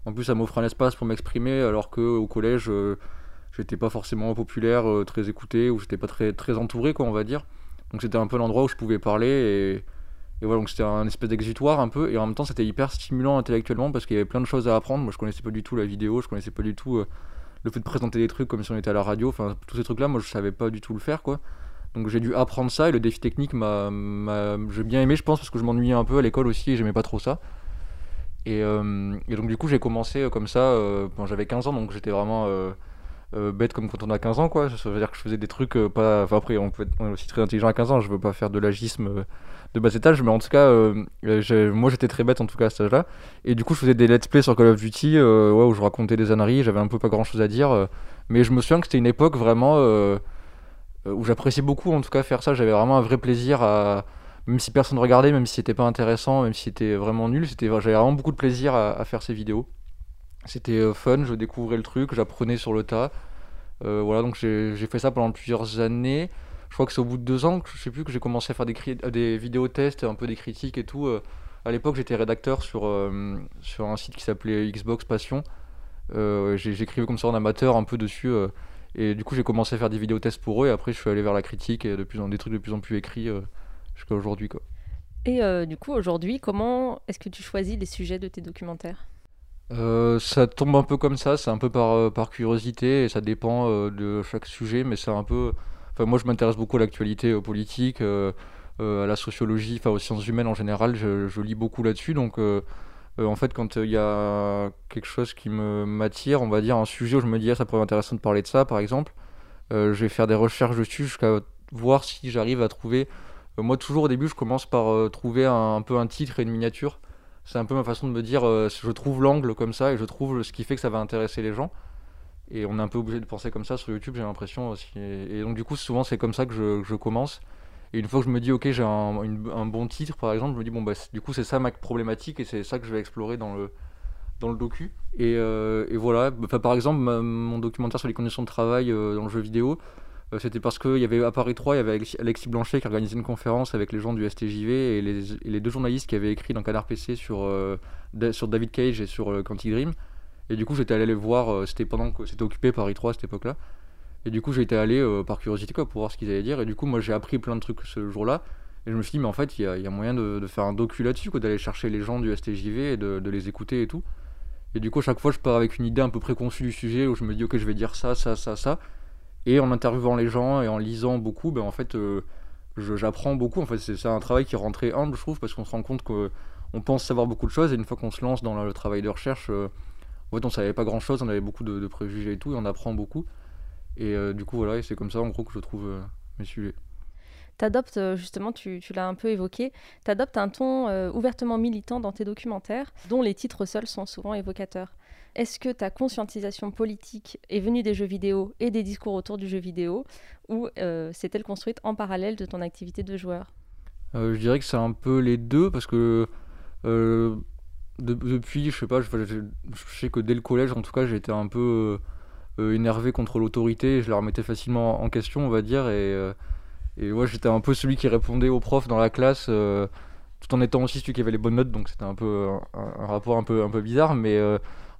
En plus, ça m'offre un espace pour m'exprimer, alors qu'au collège, euh, j'étais pas forcément populaire, euh, très écouté, ou j'étais pas très, très entouré, quoi, on va dire. Donc c'était un peu l'endroit où je pouvais parler et, voilà, donc c'était un espèce d'exutoire un peu, et en même temps c'était hyper stimulant intellectuellement parce qu'il y avait plein de choses à apprendre. Moi je connaissais pas du tout la vidéo, je connaissais pas du tout euh, le fait de présenter des trucs comme si on était à la radio, enfin tous ces trucs là, moi je savais pas du tout le faire quoi. Donc j'ai dû apprendre ça et le défi technique m'a- j'ai bien aimé je pense parce que je m'ennuyais un peu à l'école aussi et j'aimais pas trop ça. Et, euh, et donc du coup j'ai commencé euh, comme ça euh, quand j'avais 15 ans donc j'étais vraiment euh, euh, bête comme quand on a 15 ans quoi. Ça veut dire que je faisais des trucs euh, pas... Enfin après on peut être aussi très intelligent à 15 ans, je veux pas faire de l'agisme euh, de bas étage mais en tout cas euh, euh, moi j'étais très bête en tout cas à cet âge-là. Et du coup je faisais des let's play sur Call of Duty euh, où je racontais des âneries, j'avais un peu pas grand chose à dire. euh, mais je me souviens que c'était une époque vraiment... euh, euh, où j'appréciais beaucoup en tout cas faire ça. J'avais vraiment un vrai plaisir à, même si personne regardait, même si c'était pas intéressant, même si c'était vraiment nul, j'avais vraiment beaucoup de plaisir à, faire ces vidéos. C'était euh, fun, je découvrais le truc, j'apprenais sur le tas. Euh, voilà, donc j'ai fait ça pendant plusieurs années. Je crois que c'est au bout de deux ans que je sais plus que j'ai commencé à faire des, euh, vidéos tests, un peu des critiques et tout. Euh, à l'époque, j'étais rédacteur sur, sur un site qui s'appelait Xbox Passion. J'écrivais comme ça en amateur un peu dessus. et du coup, j'ai commencé à faire des vidéos tests pour eux. Et après, je suis allé vers la critique et de plus en, des trucs de plus en plus écrits jusqu'à aujourd'hui. Quoi. Et euh, du coup, aujourd'hui, comment est-ce que tu choisis les sujets de tes documentaires? Euh, ça tombe un peu comme ça, c'est un peu par, euh, par curiosité et ça dépend de chaque sujet, mais c'est un peu. Enfin, moi, je m'intéresse beaucoup à l'actualité politique, à la sociologie, enfin aux sciences humaines en général. Je, je lis beaucoup là-dessus, donc euh, en fait, quand il y a quelque chose qui me m'attire, on va dire un sujet où je me dis ah, ça pourrait être intéressant de parler de ça, par exemple, euh, je vais faire des recherches dessus jusqu'à voir si j'arrive à trouver. Euh, moi, toujours au début, je commence par euh, trouver un, peu un titre et une miniature. C'est un peu ma façon de me dire, euh, je trouve l'angle comme ça et je trouve ce qui fait que ça va intéresser les gens. Et on est un peu obligé de penser comme ça sur YouTube, j'ai l'impression aussi. Et, donc du coup, souvent c'est comme ça que je, commence. Et une fois que je me dis, ok, j'ai un, bon titre par exemple, je me dis, bon, bah, du coup, c'est ça ma problématique et c'est ça que je vais explorer dans le, dans le docu. Et, voilà, enfin, par exemple, mon documentaire sur les conditions de travail dans le jeu vidéo, c'était parce qu'il y avait à Paris 3, il y avait Alexis, Blanchet qui organisait une conférence avec les gens du STJV et les, deux journalistes qui avaient écrit dans Canard PC sur, euh, sur David Cage et sur euh, Quantic Dream. Et du coup, j'étais allé les voir, euh, c'était pendant que c'était occupé Paris 3 à cette époque-là. Et du coup, été allé euh, par curiosité quoi, pour voir ce qu'ils allaient dire. Et du coup, moi, j'ai appris plein de trucs ce jour-là. Et je me suis dit, mais en fait, il y a, moyen de, faire un docu là-dessus, d'aller chercher les gens du STJV et de, de les écouter et tout. Et du coup, à chaque fois, je pars avec une idée un peu préconçue du sujet où je me dis, ok, je vais dire ça, ça, ça, ça. Et en interviewant les gens et en lisant beaucoup, ben, en fait, euh, j'apprends beaucoup. En fait, c'est un travail qui rend très humble, je trouve, parce qu'on se rend compte qu'on pense savoir beaucoup de choses. Et une fois qu'on se lance dans le travail de recherche, euh, en fait, on savait pas grand-chose, on avait beaucoup de, préjugés et tout, et on apprend beaucoup. Et euh, du coup, voilà, c'est comme ça, en gros, que je trouve euh, mes sujets. T'adoptes, justement, tu, l'as un peu évoqué, t'adoptes un ton ouvertement militant dans tes documentaires, dont les titres seuls sont souvent évocateurs. Est-ce que ta conscientisation politique est venue des jeux vidéo et des discours autour du jeu vidéo, ou euh, s'est-elle construite en parallèle de ton activité de joueur? Euh, je dirais que c'est un peu les deux parce que euh, de- depuis, je sais pas, je, sais que dès le collège, en tout cas, j'étais un peu énervé contre l'autorité. Je la remettais facilement en question, on va dire. Et, et ouais, j'étais un peu celui qui répondait aux profs dans la classe. tout en étant aussi celui qui avait les bonnes notes, donc c'était un peu un, rapport un peu, un peu bizarre, mais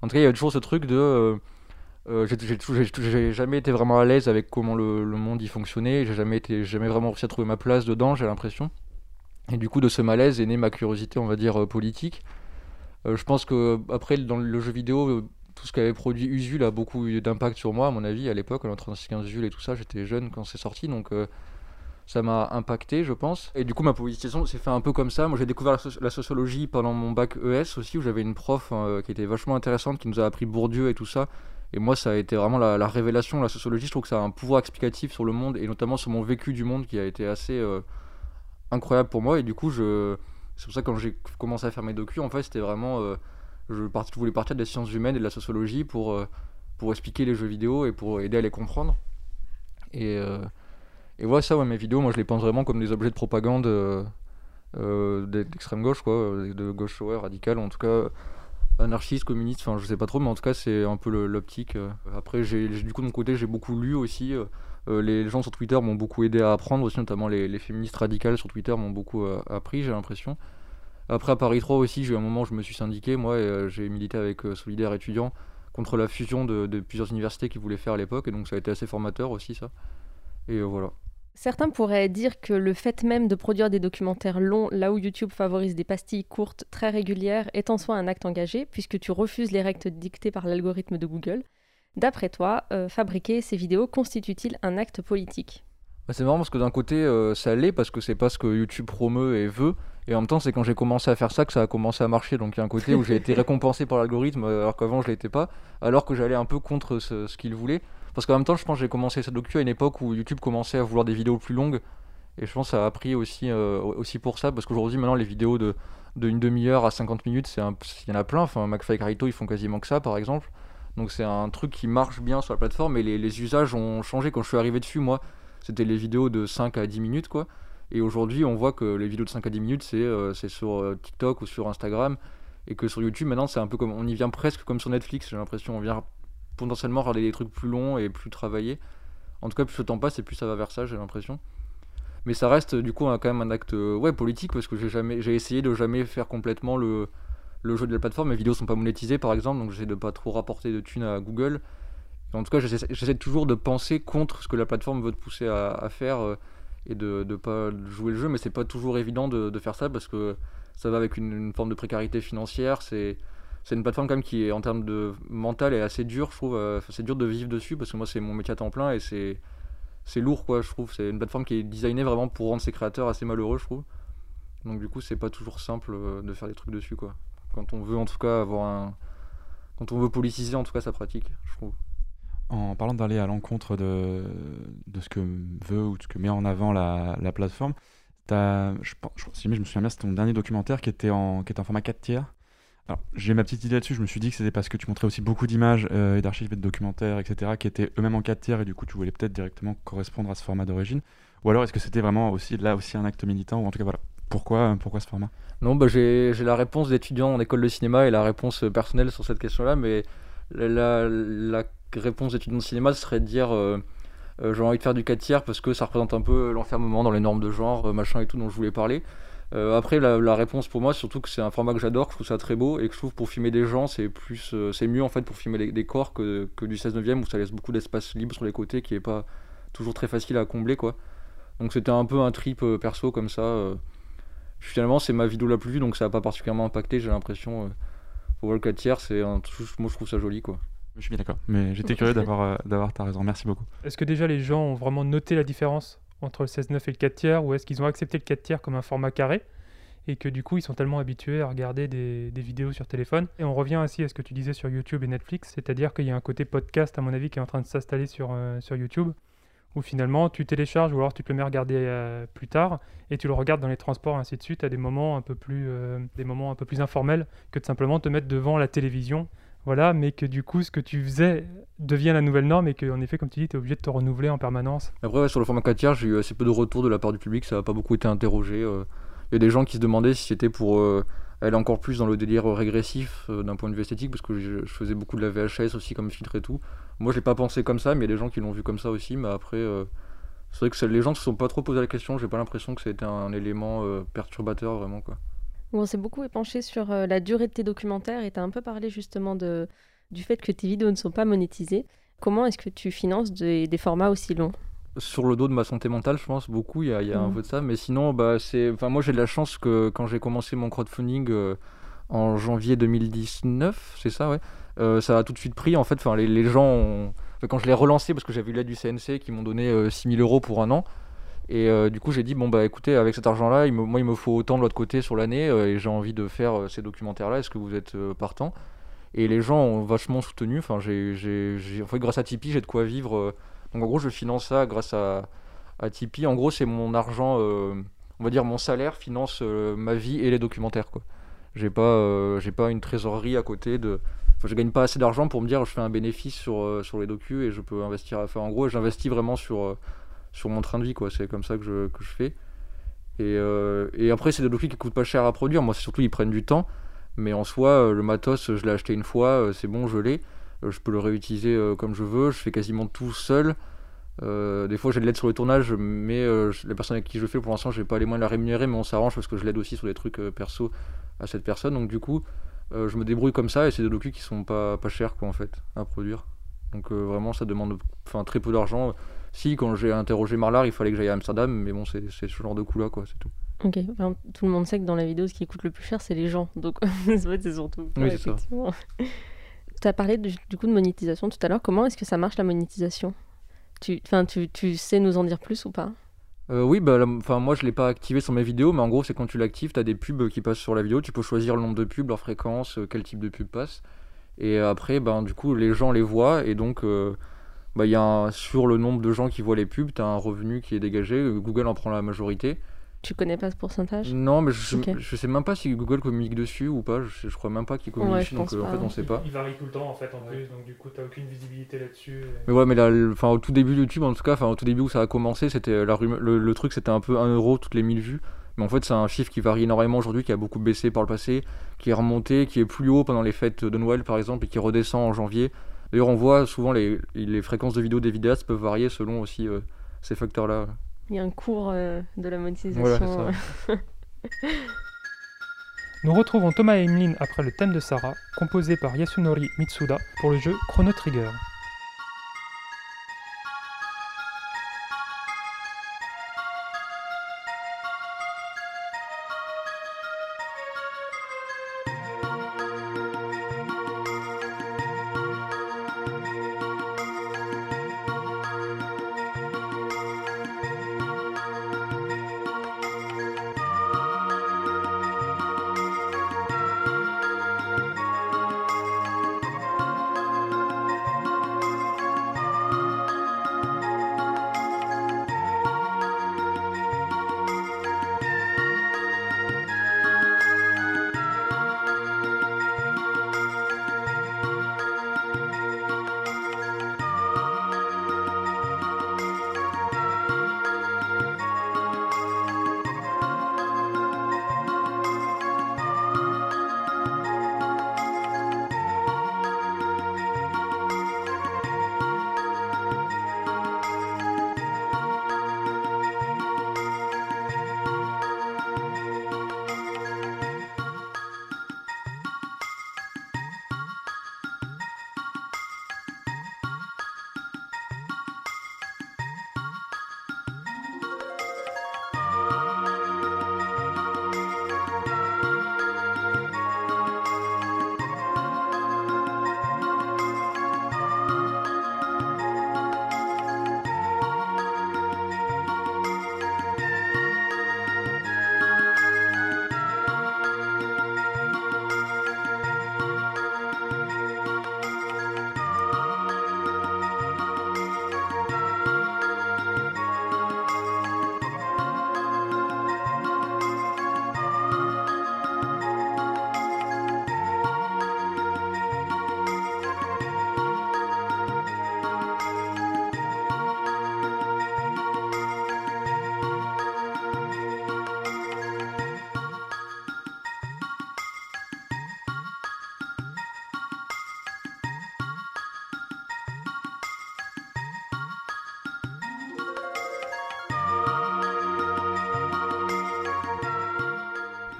en tout cas, il y avait toujours ce truc de. euh, euh, j'ai- jamais été vraiment à l'aise avec comment le, monde y fonctionnait, j'ai jamais, été- jamais vraiment réussi à trouver ma place dedans, j'ai l'impression. Et du coup, de ce malaise est née ma curiosité, on va dire, euh, politique. Je pense que après dans le jeu vidéo, tout ce qu'avait produit Usul a beaucoup eu d'impact sur moi, à mon avis, à l'époque, en 3615 Usul et tout ça, j'étais jeune quand c'est sorti, donc ça m'a impacté, je pense. Et du coup, ma politisation s'est fait un peu comme ça. Moi, j'ai découvert la, soci- la sociologie pendant mon bac ES aussi, où j'avais une prof euh, qui était vachement intéressante, qui nous a appris Bourdieu et tout ça. Et moi, ça a été vraiment la, la révélation. La sociologie, je trouve que ça a un pouvoir explicatif sur le monde, et notamment sur mon vécu du monde, qui a été assez euh, incroyable pour moi. Et du coup, je... c'est pour ça que quand j'ai commencé à faire mes docus, en fait, c'était vraiment... euh, je, voulais partir des sciences humaines et de la sociologie pour, pour expliquer les jeux vidéo et pour aider à les comprendre. Et, et ouais, ça, ouais, mes vidéos, moi je les pense vraiment comme des objets de propagande euh, euh, d'extrême gauche, quoi, euh, de gauche ouais, radicale, en tout cas anarchiste, communiste, enfin je sais pas trop, mais en tout cas c'est un peu l'optique. euh. Après, j'ai du coup de mon côté, j'ai beaucoup lu aussi. les gens sur Twitter m'ont beaucoup aidé à apprendre aussi, notamment les, féministes radicales sur Twitter m'ont beaucoup appris, j'ai l'impression. Après, à Paris 3 aussi, j'ai eu un moment où je me suis syndiqué, moi, et j'ai milité avec Solidaire étudiant contre la fusion de, plusieurs universités qui voulaient faire à l'époque, et donc ça a été assez formateur aussi, ça. Et voilà. Certains pourraient dire que le fait même de produire des documentaires longs, là où YouTube favorise des pastilles courtes très régulières, est en soi un acte engagé, puisque tu refuses les règles dictées par l'algorithme de Google. D'après toi, euh, fabriquer ces vidéos constitue-t-il un acte politique? Bah, c'est marrant parce que d'un côté, euh, ça l'est parce que c'est pas ce que YouTube promeut et veut. Et en même temps, c'est quand j'ai commencé à faire ça que ça a commencé à marcher. Donc il y a un côté où j'ai été <laughs> récompensé par l'algorithme alors qu'avant je l'étais pas. Alors que j'allais un peu contre ce, ce qu'il voulait. Parce qu'en même temps, je pense que j'ai commencé cette docu à une époque où YouTube commençait à vouloir des vidéos plus longues. Et je pense que ça a pris aussi, euh, aussi pour ça. Parce qu'aujourd'hui, maintenant, les vidéos de, de une demi-heure à 50 minutes, il y en a plein. Enfin, McFly et Carito, ils font quasiment que ça, par exemple. Donc c'est un truc qui marche bien sur la plateforme. Et les, usages ont changé. Quand je suis arrivé dessus, moi, c'était les vidéos de 5 à 10 minutes, quoi. Et aujourd'hui, on voit que les vidéos de 5 à 10 minutes, c'est euh, sur euh, TikTok ou sur Instagram. Et que sur YouTube, maintenant, c'est un peu comme. On y vient presque comme sur Netflix, j'ai l'impression. On vient potentiellement regarder des trucs plus longs et plus travaillés. En tout cas, plus le temps passe et plus ça va vers ça, j'ai l'impression. Mais ça reste du coup quand même un acte euh, ouais, politique parce que j'ai jamais j'ai essayé de jamais faire complètement le, le jeu de la plateforme. Mes vidéos sont pas monétisées par exemple, donc j'essaie de pas trop rapporter de thunes à Google. En tout cas, j'essaie toujours de penser contre ce que la plateforme veut te pousser à, à faire euh, et de ne pas jouer le jeu, mais c'est pas toujours évident de, de faire ça parce que ça va avec une, une forme de précarité financière. C'est c'est une plateforme quand même qui est en termes de mental est assez dure, je trouve. euh, c'est dur de vivre dessus parce que moi c'est mon métier à temps plein et c'est c'est lourd quoi, je trouve. C'est une plateforme qui est designée vraiment pour rendre ses créateurs assez malheureux, je trouve. Donc du coup, c'est pas toujours simple euh, de faire des trucs dessus quoi. Quand on veut en tout cas avoir un quand on veut politiser en tout cas sa pratique, je trouve. En parlant d'aller à l'encontre de, de ce que veut ou de ce que met en avant la, la plateforme, t'as- je, je, si je me souviens bien, c'est ton dernier documentaire qui était en, qui était en format 4 tiers. J'ai ma petite idée là-dessus, je me suis dit que c'était parce que tu montrais aussi beaucoup d'images euh, et d'archives et de documentaires, etc., qui étaient eux-mêmes en 4 tiers et du coup tu voulais peut-être directement correspondre à ce format d'origine. Ou alors est-ce que c'était vraiment aussi là aussi un acte militant, ou en tout cas voilà, pourquoi, pourquoi ce format? Non, bah, j'ai la réponse d'étudiant en école de cinéma et la réponse euh, personnelle sur cette question-là, mais la, réponse d'étudiant de cinéma serait de dire euh, euh, j'ai envie de faire du 4 tiers parce que ça représente un peu l'enfermement dans les normes de genre, euh, machin et tout dont je voulais parler. Euh, après, la, la réponse pour moi, surtout que c'est un format que j'adore, que je trouve ça très beau et que je trouve pour filmer des gens, c'est plus, euh, c'est mieux en fait pour filmer les- des corps que, que du 16 neuvième où ça laisse beaucoup d'espace libre sur les côtés qui est pas toujours très facile à combler quoi. Donc c'était un peu un trip euh, perso comme ça. euh. Finalement, c'est ma vidéo la plus vue, donc ça n'a pas particulièrement impacté, j'ai l'impression. euh. Pour voir le 4 tiers, c'est un moi je trouve ça joli quoi. Je suis bien d'accord, mais j'étais curieux d'avoir euh, d'avoir ta raison, merci beaucoup. Est-ce que déjà les gens ont vraiment noté la différence? Entre le 16-9 et le 4 tiers ou est-ce qu'ils ont accepté le 4 tiers comme un format carré et que du coup ils sont tellement habitués à regarder des, vidéos sur téléphone. Et on revient ainsi à ce que tu disais sur YouTube et Netflix, c'est-à-dire qu'il y a un côté podcast à mon avis qui est en train de s'installer sur, euh, sur YouTube où finalement tu télécharges ou alors tu te le mets à regarder euh, plus tard et tu le regardes dans les transports ainsi de suite à des moments un peu plus euh, des moments un peu plus informels que de simplement te mettre devant la télévision voilà mais que du coup ce que tu faisais devient la nouvelle norme et que en effet comme tu dis tu es obligé de te renouveler en permanence Après, sur le format 4 tiers, j'ai eu assez peu de retours de la part du public, ça n'a pas beaucoup été interrogé. euh. Il y a des gens qui se demandaient si c'était pour euh, aller encore plus dans le délire régressif euh, d'un point de vue esthétique, parce que je, faisais beaucoup de la VHS aussi comme filtre et tout. Moi, je l'ai pas pensé comme ça, mais il y a des gens qui l'ont vu comme ça aussi. Mais après, c'est vrai que les gens ne se sont pas trop posé la question, j'ai pas l'impression que c'était un élément euh, perturbateur vraiment quoi. On s'est beaucoup épanché sur euh, la durée de tes documentaires et tu as un peu parlé justement de, du fait que tes vidéos ne sont pas monétisées. Comment est-ce que tu finances des, des formats aussi longs? Sur le dos de ma santé mentale, je pense beaucoup. Il y a, il y a un Mhm. peu de ça, mais sinon, bah, c'est. Enfin, moi, j'ai de la chance que quand j'ai commencé mon crowdfunding euh, en janvier 2019, c'est ça, ouais. euh, ça a tout de suite pris. En fait, enfin, les, les gens, ont- enfin, quand je l'ai relancé, parce que j'avais eu l'aide du CNC qui m'ont donné euh, 6000 euros pour un an. Et euh, du coup, j'ai dit bon bah écoutez, avec cet argent-là, moi, il me faut autant de l'autre côté sur l'année, euh, et j'ai envie de faire euh, ces documentaires-là. Est-ce que vous êtes partant? Et les gens ont vachement soutenu. Enfin, j'ai, j'ai, en fait, grâce à Tipeee, j'ai de quoi vivre. donc en gros, je finance ça grâce à, Tipeee. En gros, c'est mon argent, on va dire mon salaire finance ma vie et les documentaires. Quoi. J'ai pas, j'ai pas une trésorerie à côté de. Enfin, je gagne pas assez d'argent pour me dire je fais un bénéfice sur, sur les docus et je peux investir. Enfin, en gros, j'investis vraiment sur, sur mon train de vie. quoi. C'est comme ça que je, que je fais. Et, euh, et après, c'est des docus qui coûtent pas cher à produire. Moi, surtout, ils prennent du temps. Mais en soi, euh, le matos, je l'ai acheté une fois, euh, c'est bon, je l'ai. Je peux le réutiliser comme je veux. Je fais quasiment tout seul. Des fois, j'ai de l'aide sur le tournage, mais la personne avec qui je fais, pour l'instant, j'ai pas les moyens de la rémunérer, mais on s'arrange parce que je l'aide aussi sur des trucs perso à cette personne. Donc, du coup, je me débrouille comme ça et c'est des docus qui sont pas, pas chers, quoi, en fait, à produire. Donc, vraiment, ça demande très peu d'argent. Si, quand j'ai interrogé Marlar, il fallait que j'aille à Amsterdam, mais bon, c'est ce genre de coup-là, quoi, c'est tout. Ok, enfin, tout le monde sait que dans la vidéo, ce qui coûte le plus cher, c'est les gens. Donc, <laughs> en fait, c'est surtout. Oui, c'est ça. tu <laughs> as parlé du, du coup de monétisation tout à l'heure. Comment est-ce que ça marche la monétisation? Tu, tu, tu sais nous en dire plus ou pas? Euh, oui, bah, la- enfin, moi je l'ai pas activé sur mes vidéos, mais en gros, c'est quand tu l'actives, tu as des pubs qui passent sur la vidéo. Tu peux choisir le nombre de pubs, leur fréquence, euh, quel type de pub passe. Et après, ben, du coup, les gens les voient. Et donc, euh, bah, il y a un- sur le nombre de gens qui voient les pubs, tu as un revenu qui est dégagé. Google en prend la majorité. Tu connais pas ce pourcentage? Non, mais je, Ok. je sais même pas si Google communique dessus ou pas. Je, je crois même pas qu'il communique Ouais, dessus, donc euh, en pas, fait, on sait pas. Il varie tout le temps en fait en plus, donc du coup t'as aucune visibilité là-dessus. et- Mais ouais, mais là, le- au tout début de YouTube, en tout cas, enfin, au tout début où ça a commencé, c'était euh, la le, le truc, c'était un peu 1 euro toutes les 1000 vues. Mais en fait, c'est un chiffre qui varie énormément aujourd'hui, qui a beaucoup baissé par le passé, qui est remonté, qui est plus haut pendant les fêtes de Noël, par exemple, et qui redescend en janvier. D'ailleurs, on voit souvent les, les fréquences de vidéos des vidéastes peuvent varier selon aussi euh, ces facteurs-là. Il y a un cours euh, de la monétisation. Voilà, c'est <laughs> Nous retrouvons Thomas et Emeline après le thème de Sarah, composé par Yasunori Mitsuda pour le jeu Chrono Trigger.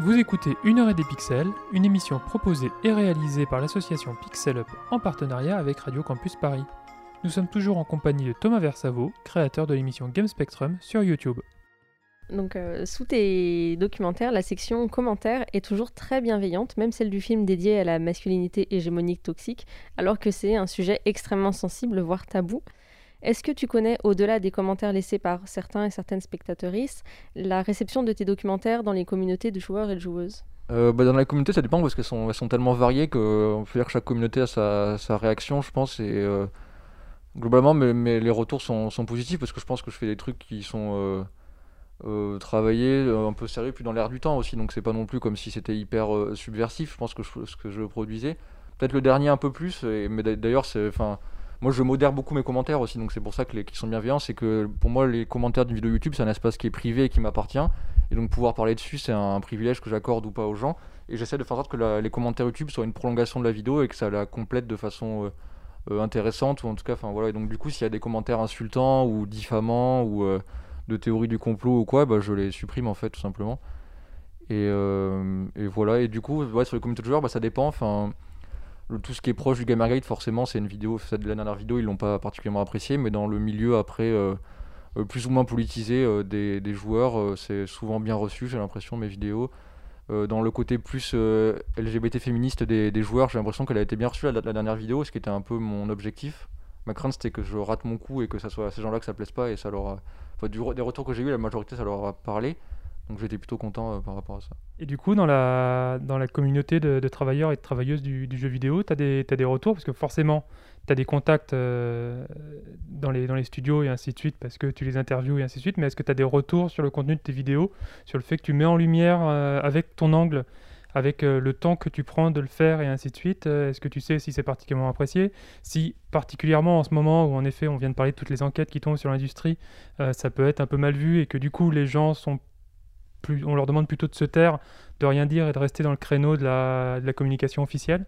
Vous écoutez Une heure et des pixels, une émission proposée et réalisée par l'association Pixel Up en partenariat avec Radio Campus Paris. Nous sommes toujours en compagnie de Thomas Versavo, créateur de l'émission Game Spectrum sur YouTube. Donc, euh, sous tes documentaires, la section commentaires est toujours très bienveillante, même celle du film dédié à la masculinité hégémonique toxique, alors que c'est un sujet extrêmement sensible, voire tabou. Est-ce que tu connais, au-delà des commentaires laissés par certains et certaines spectatrices, la réception de tes documentaires dans les communautés de joueurs et de joueuses? Euh, bah, dans la communauté, ça dépend parce qu'elles sont, tellement variées qu'on peut dire que chaque communauté a sa, réaction, je pense. Et euh, globalement, mais, les retours sont, positifs parce que je pense que je fais des trucs qui sont euh, travaillés, un peu sérieux, puis dans l'air du temps aussi. Donc c'est pas non plus comme si c'était hyper subversif, je pense, que ce que je produisais. Peut-être le dernier un peu plus, mais d'a- d'ailleurs, c'est. Enfin, moi, je modère beaucoup mes commentaires aussi, donc c'est pour ça que les qui sont bienveillants. C'est que pour moi, les commentaires d'une vidéo YouTube, c'est un espace qui est privé et qui m'appartient. Et donc pouvoir parler dessus, c'est un privilège que j'accorde ou pas aux gens. Et j'essaie de faire en sorte que les commentaires YouTube soient une prolongation de la vidéo et que ça la complète de façon euh, euh, intéressante ou en tout cas, enfin voilà. Et donc du coup, s'il y a des commentaires insultants ou diffamants ou euh, de théorie du complot ou quoi, bah, je les supprime en fait tout simplement. Et, et voilà. Et du coup, ouais, sur les communautés de joueurs, bah, ça dépend. Enfin, tout ce qui est proche du Gamergate, forcément, c'est une vidéo. De la dernière vidéo, ils l'ont pas particulièrement apprécié, mais dans le milieu après. euh, euh, plus ou moins politisé euh, des, des joueurs, c'est souvent bien reçu, j'ai l'impression, mes vidéos. Dans le côté plus LGBT féministe des, des joueurs, j'ai l'impression qu'elle a été bien reçue la, la dernière vidéo, ce qui était un peu mon objectif. Ma crainte c'était que je rate mon coup et que ça soit à ces gens-là que ça plaise pas et ça leur a... enfin, des retours que j'ai eu, la majorité ça leur a parlé. Donc j'étais plutôt content euh, par rapport à ça. Et du coup, dans la, dans la communauté de, travailleurs et de travailleuses du, jeu vidéo, tu as, t'as des retours? Parce que forcément, tu as des contacts euh, dans, les, dans les studios et ainsi de suite, parce que tu les interviews et ainsi de suite. Mais est-ce que tu as des retours sur le contenu de tes vidéos, sur le fait que tu mets en lumière euh, avec ton angle, avec le temps que tu prends de le faire et ainsi de suite Est-ce que tu sais si c'est particulièrement apprécié? Si, particulièrement en ce moment où en effet on vient de parler de toutes les enquêtes qui tombent sur l'industrie, ça peut être un peu mal vu et que du coup les gens sont plus, on leur demande plutôt de se taire, de rien dire et de rester dans le créneau de la, communication officielle.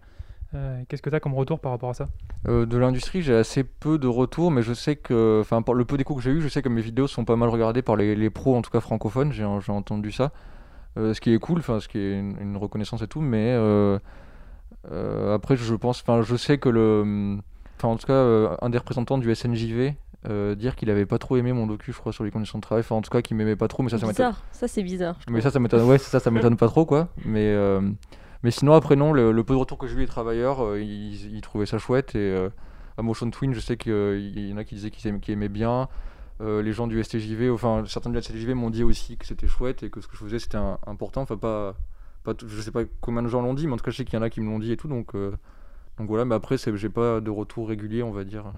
Euh, Qu'est-ce que tu as comme retour par rapport à ça? Euh, de l'industrie, j'ai assez peu de retours, mais je sais que, enfin, le peu d'échos que j'ai eu, je sais que mes vidéos sont pas mal regardées par les, pros, en tout cas francophones, j'ai entendu ça. Euh, ce qui est cool, enfin, ce qui est une, une reconnaissance et tout, mais après, je pense, enfin, je sais que le, enfin, en tout cas, un des représentants du SNJV, euh, dire qu'il avait pas trop aimé mon docu, je crois, sur les conditions de travail, enfin, en tout cas, qu'il m'aimait pas trop, mais ça, ça m'étonne. Ça c'est bizarre. Mais ça, ça m'étonne. Ouais, ça, ça <laughs> m'étonne pas trop, quoi. Mais, euh, mais sinon, après, non, le, le peu de retour que j'ai eu des travailleurs, euh, ils, ils trouvaient ça chouette. Et à Motion Twin, je sais qu'il y en a qui disaient qu'ils aimaient, qu'ils aimaient bien. Les gens du STJV, enfin, certains du STJV m'ont dit aussi que c'était chouette et que ce que je faisais c'était important. Enfin, pas, pas, je sais pas combien de gens l'ont dit, mais en tout cas, je sais qu'il y en a qui me l'ont dit et tout. Donc, donc voilà, mais après, j'ai pas de retour régulier, on va dire.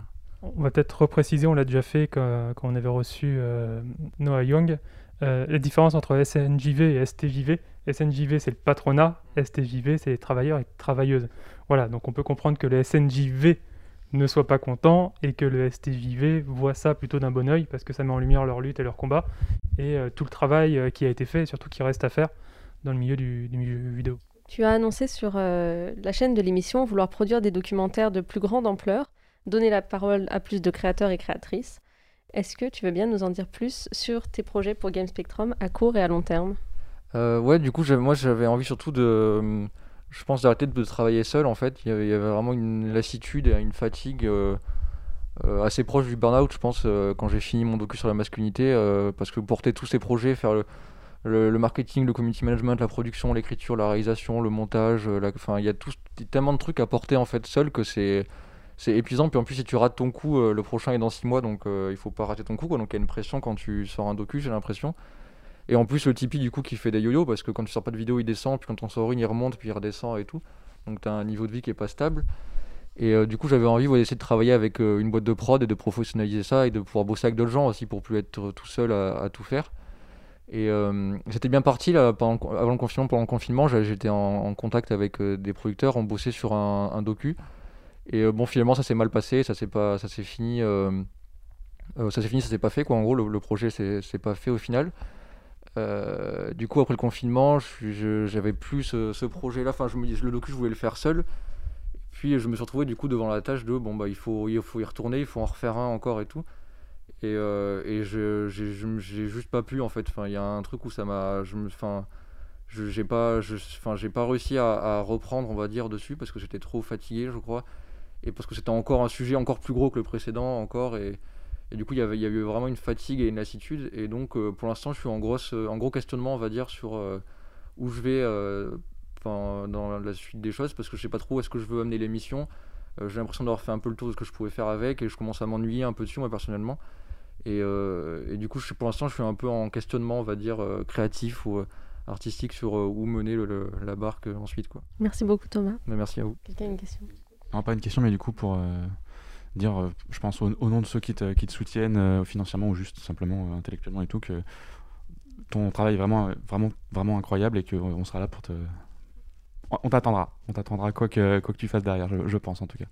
On va peut-être repréciser, on l'a déjà fait quand, on avait reçu euh, Noah Young, euh, la différence entre SNJV et STJV. SNJV, c'est le patronat, STJV, c'est les travailleurs et travailleuses. Voilà, donc on peut comprendre que le SNJV ne soit pas content et que le STJV voit ça plutôt d'un bon oeil parce que ça met en lumière leur lutte et leur combat et euh, tout le travail qui a été fait et surtout qui reste à faire dans le milieu du, milieu vidéo. Tu as annoncé sur la chaîne de l'émission vouloir produire des documentaires de plus grande ampleur, donner la parole à plus de créateurs et créatrices. Est-ce que tu veux bien nous en dire plus sur tes projets pour Game Spectrum à court et à long terme? Euh, ouais, du coup, moi j'avais envie surtout de. Je pense d'arrêter de travailler seul en fait. Il y avait, vraiment une lassitude et une fatigue euh, euh, assez proche du burn-out, je pense, euh, quand j'ai fini mon docu sur la masculinité. parce que porter tous ces projets, faire le, marketing, le community management, la production, l'écriture, la réalisation, le montage, enfin, il y a tout, tellement de trucs à porter en fait seul que c'est. C'est épuisant, puis en plus si tu rates ton coup, euh, le prochain est dans 6 mois, donc euh, il faut pas rater ton coup, quoi. donc il y a une pression quand tu sors un docu, j'ai l'impression. Et en plus, le Tipeee, du coup, qui fait des yo-yo, parce que quand tu sors pas de vidéo, il descend, puis quand on sort une, il remonte, puis il redescend et tout. Donc t'as un niveau de vie qui est pas stable. Et euh, du coup, j'avais envie d'essayer de travailler avec euh, une boîte de prod et de professionnaliser ça et de pouvoir bosser avec d'autres gens aussi pour plus être tout seul à, tout faire. Et c'était bien parti là, avant le confinement. Pendant le confinement, j'étais en, contact avec des producteurs, on bossait sur un docu. Et euh, bon, finalement, ça s'est mal passé, ça s'est pas, ça s'est fini, euh, euh, ça s'est fini, ça s'est pas fait quoi. En gros, le, le projet s'est pas fait au final. Du coup, après le confinement, j'avais plus ce, projet-là. Enfin, je me dis, le docu, je voulais le faire seul. Puis je me suis retrouvé du coup devant la tâche de bon bah il faut, il faut y retourner, il faut en refaire un encore et tout. Et, et je j'ai juste pas pu en fait. Enfin, il y a un truc où ça m'a, je me, enfin, j'ai pas, enfin, j'ai pas réussi à reprendre, on va dire, dessus parce que j'étais trop fatigué, je crois, et parce que c'était encore un sujet encore plus gros que le précédent, encore, et, et du coup, il y avait, il y avait vraiment une fatigue et une lassitude, et donc euh, pour l'instant, je suis en, grosse, en gros questionnement, on va dire, sur euh, où je vais euh, dans la suite des choses, parce que je sais pas trop où est-ce que je veux amener l'émission. Euh, j'ai l'impression d'avoir fait un peu le tour de ce que je pouvais faire avec, et je commence à m'ennuyer un peu dessus, moi, personnellement. Et, euh, et du coup, je, pour l'instant, je suis un peu en questionnement, on va dire, euh, créatif ou euh, artistique sur euh, où mener le- le- la barque euh, ensuite. Quoi. Merci beaucoup Thomas. Mais merci à vous. Quelqu'un a une question? Non, pas une question, mais du coup, pour euh, dire, euh, je pense, au, au nom de ceux qui te, qui te soutiennent euh, financièrement ou juste simplement euh, intellectuellement et tout, que ton travail est vraiment, vraiment, vraiment incroyable et qu'on sera là pour te. On on t'attendra. On t'attendra quoi que, quoi que tu fasses derrière, je, je pense en tout cas.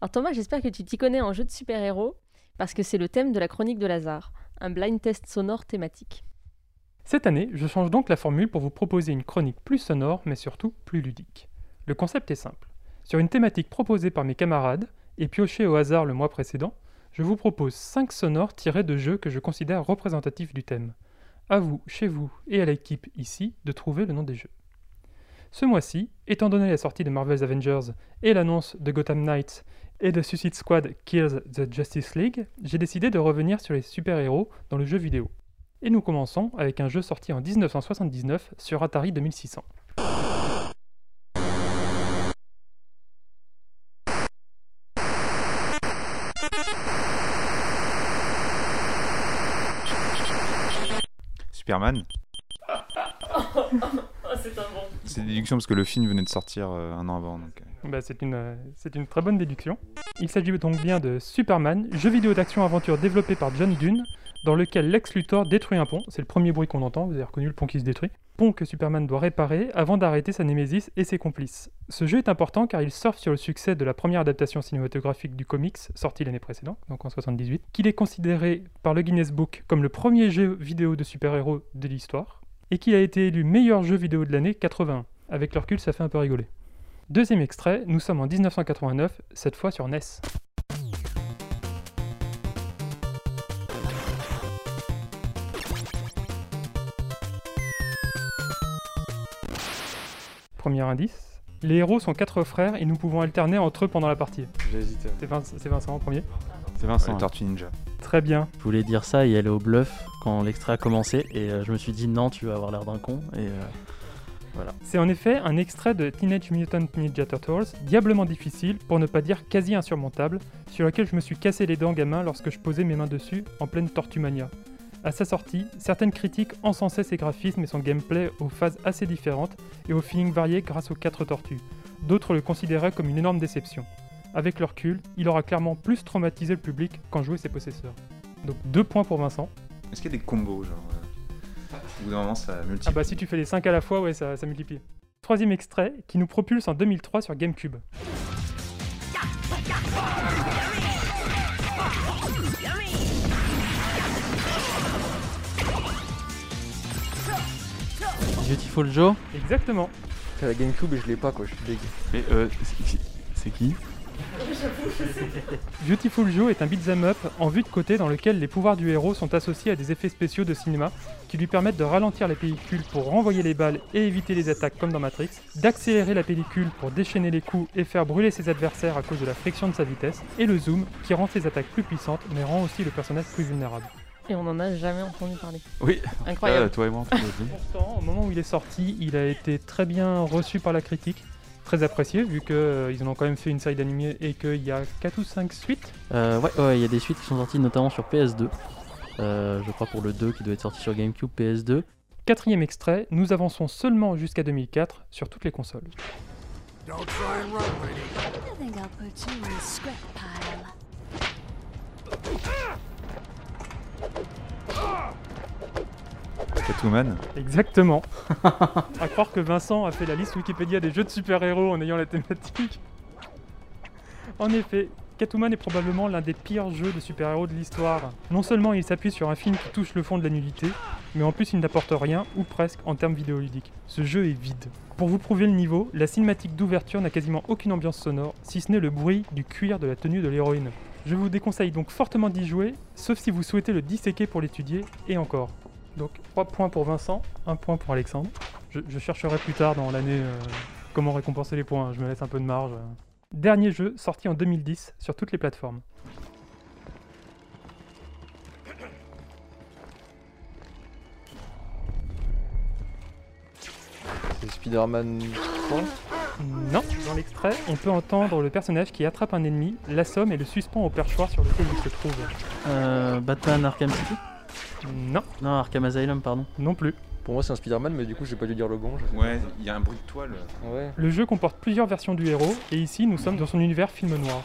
Alors Thomas, j'espère que tu t'y connais en jeu de super-héros, parce que c'est le thème de la chronique de Lazare, un blind test sonore thématique. Cette année, je change donc la formule pour vous proposer une chronique plus sonore, mais surtout plus ludique. Le concept est simple. Sur une thématique proposée par mes camarades et piochée au hasard le mois précédent, je vous propose 5 sonores tirés de jeux que je considère représentatifs du thème. À vous, chez vous et à l'équipe ici de trouver le nom des jeux. Ce mois-ci, étant donné la sortie de Marvel's Avengers et l'annonce de Gotham Knights et de Suicide Squad Kills the Justice League, j'ai décidé de revenir sur les super-héros dans le jeu vidéo. Et nous commençons avec un jeu sorti en 1979 sur Atari 2600. Superman. <laughs> c'est un bon. C'est une déduction parce que le film venait de sortir euh, un an avant. Donc, euh. Bah, c'est une, euh, c'est une très bonne déduction. Il s'agit donc bien de Superman, jeu vidéo d'action-aventure développé par John Dune, dans lequel Lex Luthor détruit un pont. C'est le premier bruit qu'on entend, vous avez reconnu le pont qui se détruit. Pont que Superman doit réparer avant d'arrêter sa némésis et ses complices. Ce jeu est important car il surfe sur le succès de la première adaptation cinématographique du comics, sorti l'année précédente, donc en 78, qu'il est considéré par le Guinness Book comme le premier jeu vidéo de super-héros de l'histoire, et qu'il a été élu meilleur jeu vidéo de l'année 81. Avec le recul, ça fait un peu rigoler. Deuxième extrait, nous sommes en 1989, cette fois sur NES. Premier indice. Les héros sont quatre frères et nous pouvons alterner entre eux pendant la partie. J'ai hésité. C'est Vin- c'est Vincent en premier. C'est Vincent. Les Tortues Ninja. Très bien. Je voulais dire ça et aller au bluff quand l'extrait a commencé et euh, je me suis dit non, tu vas avoir l'air d'un con et euh, voilà. C'est en effet un extrait de Teenage Mutant Ninja Turtles, diablement difficile, pour ne pas dire quasi insurmontable, sur lequel je me suis cassé les dents gamin lorsque je posais mes mains dessus en pleine Tortumania. À sa sortie, certaines critiques encensaient ses graphismes et son gameplay aux phases assez différentes et au feeling varié grâce aux quatre tortues. D'autres le considéraient comme une énorme déception. Avec le recul, il aura clairement plus traumatisé le public qu'en jouer ses possesseurs. Donc deux points pour Vincent. Est-ce qu'il y a des combos genre euh, Au bout d'un moment, ça multiplie. Ah bah si tu fais les 5 à la fois, ouais, ça, ça multiplie. Troisième extrait, qui nous propulse en 2003 sur GameCube. Beautiful Joe Exactement. La GameCube et je l'ai pas quoi, je suis deg. Mais euh, c'est- c'est qui? <laughs> Beautiful Joe est un beat'em up en vue de côté dans lequel les pouvoirs du héros sont associés à des effets spéciaux de cinéma qui lui permettent de ralentir la pellicule pour renvoyer les balles et éviter les attaques comme dans Matrix, d'accélérer la pellicule pour déchaîner les coups et faire brûler ses adversaires à cause de la friction de sa vitesse, et le zoom qui rend ses attaques plus puissantes mais rend aussi le personnage plus vulnérable. Et on n'en a jamais entendu parler. Oui. Incroyable. Toi et moi, on peut le dire. Pourtant, au moment où il est sorti, il a été très bien reçu par la critique, très apprécié vu qu'ils en ont quand même fait une série d'animés et qu'il y a 4 ou 5 suites. Euh, ouais, ouais, il y a des suites qui sont sorties notamment sur PS2. Euh, je crois pour le 2 qui doit être sorti sur GameCube, PS2. Quatrième extrait, nous avançons seulement jusqu'à 2004 sur toutes les consoles. Don't try and run, Catwoman. Exactement. <laughs> à croire que Vincent a fait la liste Wikipédia des jeux de super-héros en ayant la thématique. En effet, Catwoman est probablement l'un des pires jeux de super-héros de l'histoire. Non seulement il s'appuie sur un film qui touche le fond de la nullité, mais en plus il n'apporte rien, ou presque, en termes vidéoludiques. Ce jeu est vide. Pour vous prouver le niveau, la cinématique d'ouverture n'a quasiment aucune ambiance sonore, si ce n'est le bruit du cuir de la tenue de l'héroïne. Je vous déconseille donc fortement d'y jouer, sauf si vous souhaitez le disséquer pour l'étudier, et encore. Donc 3 points pour Vincent, 1 point pour Alexandre. Je, je chercherai plus tard dans l'année euh, comment récompenser les points, je me laisse un peu de marge. Dernier jeu sorti en 2010 sur toutes les plateformes. C'est Spider-Man 3 Non, dans l'extrait, on peut entendre le personnage qui attrape un ennemi, l'assomme et le suspend au perchoir sur lequel il se trouve. Euh, Batman Arkham City? Non. Non, Arkham Asylum, pardon. Non plus. Pour moi, c'est un Spider-Man, mais du coup, j'ai pas dû dire le bon. Ouais, il y a un bruit de toile. Ouais. Le jeu comporte plusieurs versions du héros, et ici nous sommes dans son univers film noir.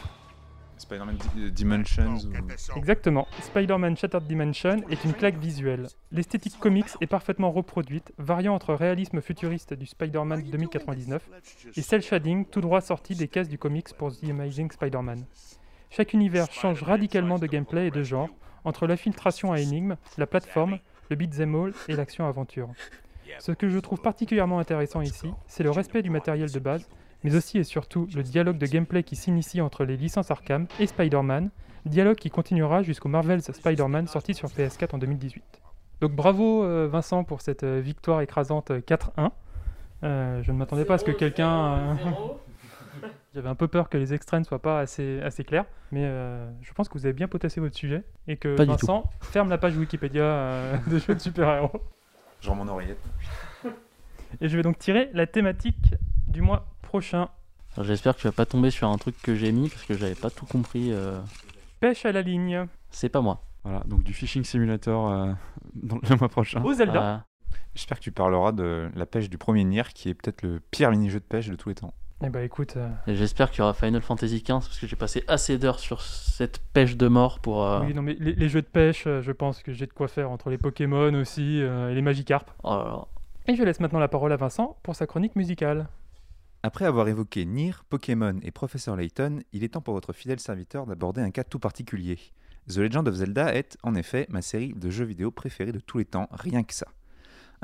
Spider-Man euh, Dimensions. ou- Exactement, Spider-Man Shattered Dimension est une claque visuelle. L'esthétique comics est parfaitement reproduite, variant entre réalisme futuriste du Spider-Man 2099 et cel shading tout droit sorti des cases du comics pour The Amazing Spider-Man. Chaque univers change radicalement de gameplay et de genre, entre l'infiltration à énigmes, la plateforme, le beat'em all et l'action-aventure. Ce que je trouve particulièrement intéressant ici, c'est le respect du matériel de base, mais aussi et surtout le dialogue de gameplay qui s'initie entre les licences Arkham et Spider-Man, dialogue qui continuera jusqu'au Marvel's Spider-Man sorti sur PS4 en 2018. Donc bravo euh, Vincent pour cette euh, victoire écrasante euh, 4-1. Euh, je ne m'attendais pas à ce que quelqu'un... <laughs> J'avais un peu peur que les extraits ne soient pas assez, assez clairs, mais euh, je pense que vous avez bien potassé votre sujet et que Pas du Vincent ferme la page Wikipédia euh, <laughs> de jeux de super-héros. Je rends mon oreillette. Et je vais donc tirer la thématique du mois prochain. Alors, J'espère que tu vas pas tomber sur un truc que j'ai mis parce que j'avais pas tout compris. euh. Pêche à la ligne. C'est pas moi. Voilà, donc du Fishing Simulator euh, <laughs> dans le mois prochain. Au Zelda. Ah, J'espère que tu parleras de la pêche du premier Nier, qui est peut-être le pire mini-jeu de pêche de tous les temps. Eh bah écoute, euh, j'espère qu'il y aura Final Fantasy XV parce que j'ai passé assez d'heures sur cette pêche de mort pour. euh, oui, non, mais les, les jeux de pêche, euh, je pense que j'ai de quoi faire entre les Pokémon aussi euh, et les Magikarp. oh là là. Et je laisse maintenant la parole à Vincent pour sa chronique musicale. Après avoir évoqué Nier, Pokémon et Professeur Layton, il est temps pour votre fidèle serviteur d'aborder un cas tout particulier. The Legend of Zelda est, en effet, ma série de jeux vidéo préférée de tous les temps, rien que ça.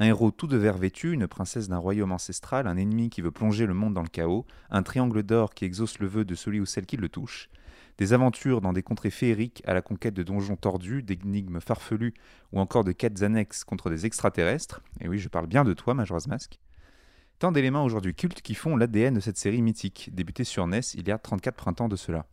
Un héros tout de vert vêtu, une princesse d'un royaume ancestral, un ennemi qui veut plonger le monde dans le chaos, un triangle d'or qui exauce le vœu de celui ou celle qui le touche, des aventures dans des contrées féeriques à la conquête de donjons tordus, d'énigmes farfelues ou encore de quêtes annexes contre des extraterrestres, et oui, je parle bien de toi, Majora's Mask. Tant d'éléments aujourd'hui cultes qui font l'ADN de cette série mythique, débutée sur NES il y a 34 printemps de cela.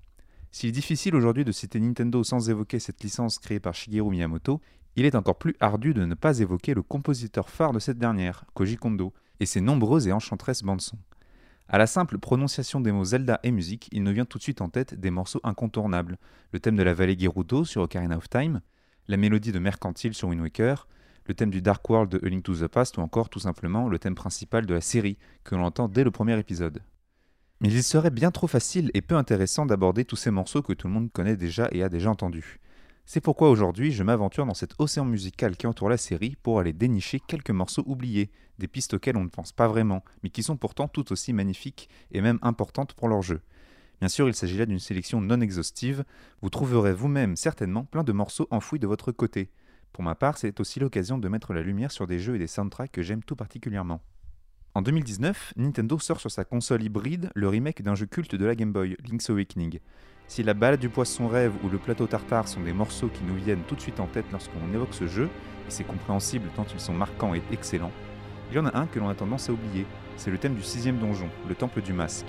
S'il est difficile aujourd'hui de citer Nintendo sans évoquer cette licence créée par Shigeru Miyamoto, il est encore plus ardu de ne pas évoquer le compositeur phare de cette dernière, Koji Kondo, et ses nombreuses et enchanteresses bandes-son. À la simple prononciation des mots Zelda et musique, il nous vient tout de suite en tête des morceaux incontournables, le thème de la vallée Gerudo sur Ocarina of Time, la mélodie de Mercantile sur Wind Waker, le thème du Dark World de A Link to the Past ou encore tout simplement le thème principal de la série que l'on entend dès le premier épisode. Mais il serait bien trop facile et peu intéressant d'aborder tous ces morceaux que tout le monde connaît déjà et a déjà entendus. C'est pourquoi aujourd'hui je m'aventure dans cet océan musical qui entoure la série pour aller dénicher quelques morceaux oubliés, des pistes auxquelles on ne pense pas vraiment, mais qui sont pourtant tout aussi magnifiques et même importantes pour leur jeu. Bien sûr, il s'agit là d'une sélection non exhaustive, vous trouverez vous-même certainement plein de morceaux enfouis de votre côté. Pour ma part, c'est aussi l'occasion de mettre la lumière sur des jeux et des soundtracks que j'aime tout particulièrement. En 2019, Nintendo sort sur sa console hybride le remake d'un jeu culte de la Game Boy, Link's Awakening. Si la balade du poisson rêve ou le plateau tartare sont des morceaux qui nous viennent tout de suite en tête lorsqu'on évoque ce jeu, et c'est compréhensible tant ils sont marquants et excellents, il y en a un que l'on a tendance à oublier, c'est le thème du sixième donjon, le Temple du Masque.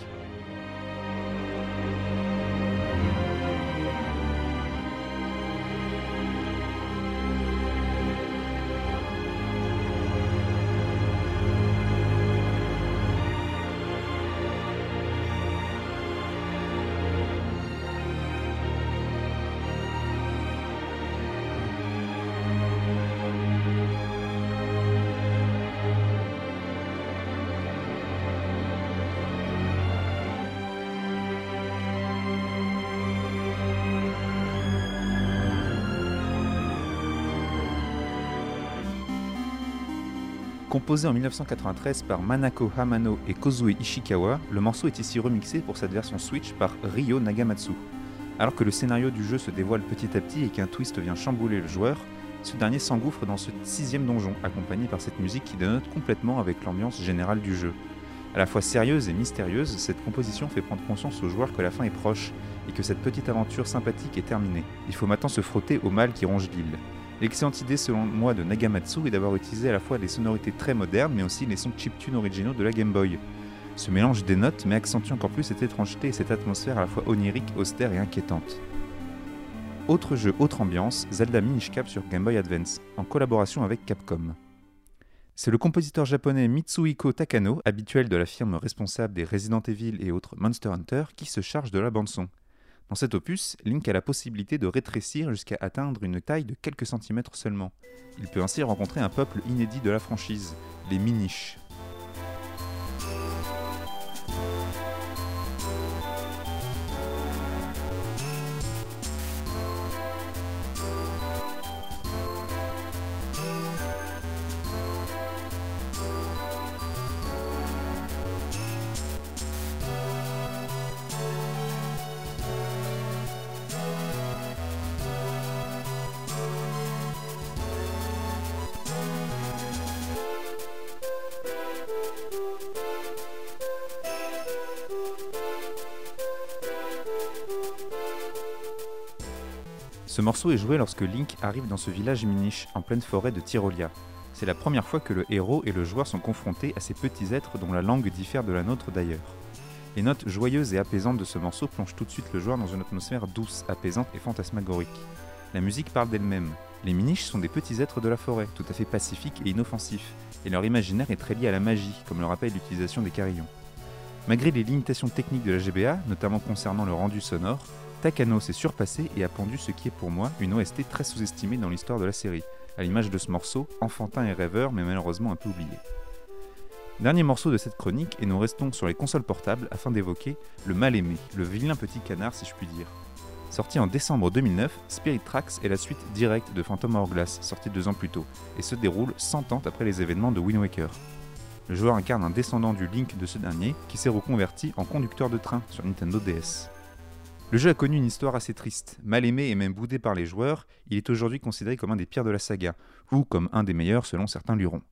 Composé en 1993 par Manako Hamano et Kozue Ishikawa, le morceau est ici remixé pour cette version Switch par Ryo Nagamatsu. Alors que le scénario du jeu se dévoile petit à petit et qu'un twist vient chambouler le joueur, ce dernier s'engouffre dans ce sixième donjon, accompagné par cette musique qui dénote complètement avec l'ambiance générale du jeu. À la fois sérieuse et mystérieuse, cette composition fait prendre conscience au joueur que la fin est proche et que cette petite aventure sympathique est terminée. Il faut maintenant se frotter au mal qui ronge l'île. L'excellente idée selon moi de Nagamatsu est d'avoir utilisé à la fois des sonorités très modernes mais aussi les sons chiptunes originaux de la Game Boy. Ce mélange dénote mais accentue encore plus cette étrangeté et cette atmosphère à la fois onirique, austère et inquiétante. Autre jeu, autre ambiance, Zelda Minish Cap sur Game Boy Advance, en collaboration avec Capcom. C'est le compositeur japonais Mitsuhiko Takano, habituel de la firme responsable des Resident Evil et autres Monster Hunter, qui se charge de la bande-son. Dans cet opus, Link a la possibilité de rétrécir jusqu'à atteindre une taille de quelques centimètres seulement. Il peut ainsi rencontrer un peuple inédit de la franchise, les Minish. Est joué lorsque Link arrive dans ce village miniche en pleine forêt de Tyrolia. C'est la première fois que le héros et le joueur sont confrontés à ces petits êtres dont la langue diffère de la nôtre d'ailleurs. Les notes joyeuses et apaisantes de ce morceau plongent tout de suite le joueur dans une atmosphère douce, apaisante et fantasmagorique. La musique parle d'elle-même. Les miniches sont des petits êtres de la forêt, tout à fait pacifiques et inoffensifs, et leur imaginaire est très lié à la magie, comme le rappelle l'utilisation des carillons. Malgré les limitations techniques de la GBA, notamment concernant le rendu sonore, Takano s'est surpassé et a pondu ce qui est pour moi une OST très sous-estimée dans l'histoire de la série, à l'image de ce morceau, enfantin et rêveur mais malheureusement un peu oublié. Dernier morceau de cette chronique et nous restons sur les consoles portables afin d'évoquer le mal-aimé, le vilain petit canard si je puis dire. Sorti en décembre 2009, Spirit Tracks est la suite directe de Phantom Hourglass, sorti deux ans plus tôt, et se déroule 100 ans après les événements de Wind Waker. Le joueur incarne un descendant du Link de ce dernier qui s'est reconverti en conducteur de train sur Nintendo DS. Le jeu a connu une histoire assez triste. Mal aimé et même boudé par les joueurs, il est aujourd'hui considéré comme un des pires de la saga, ou comme un des meilleurs selon certains lurons.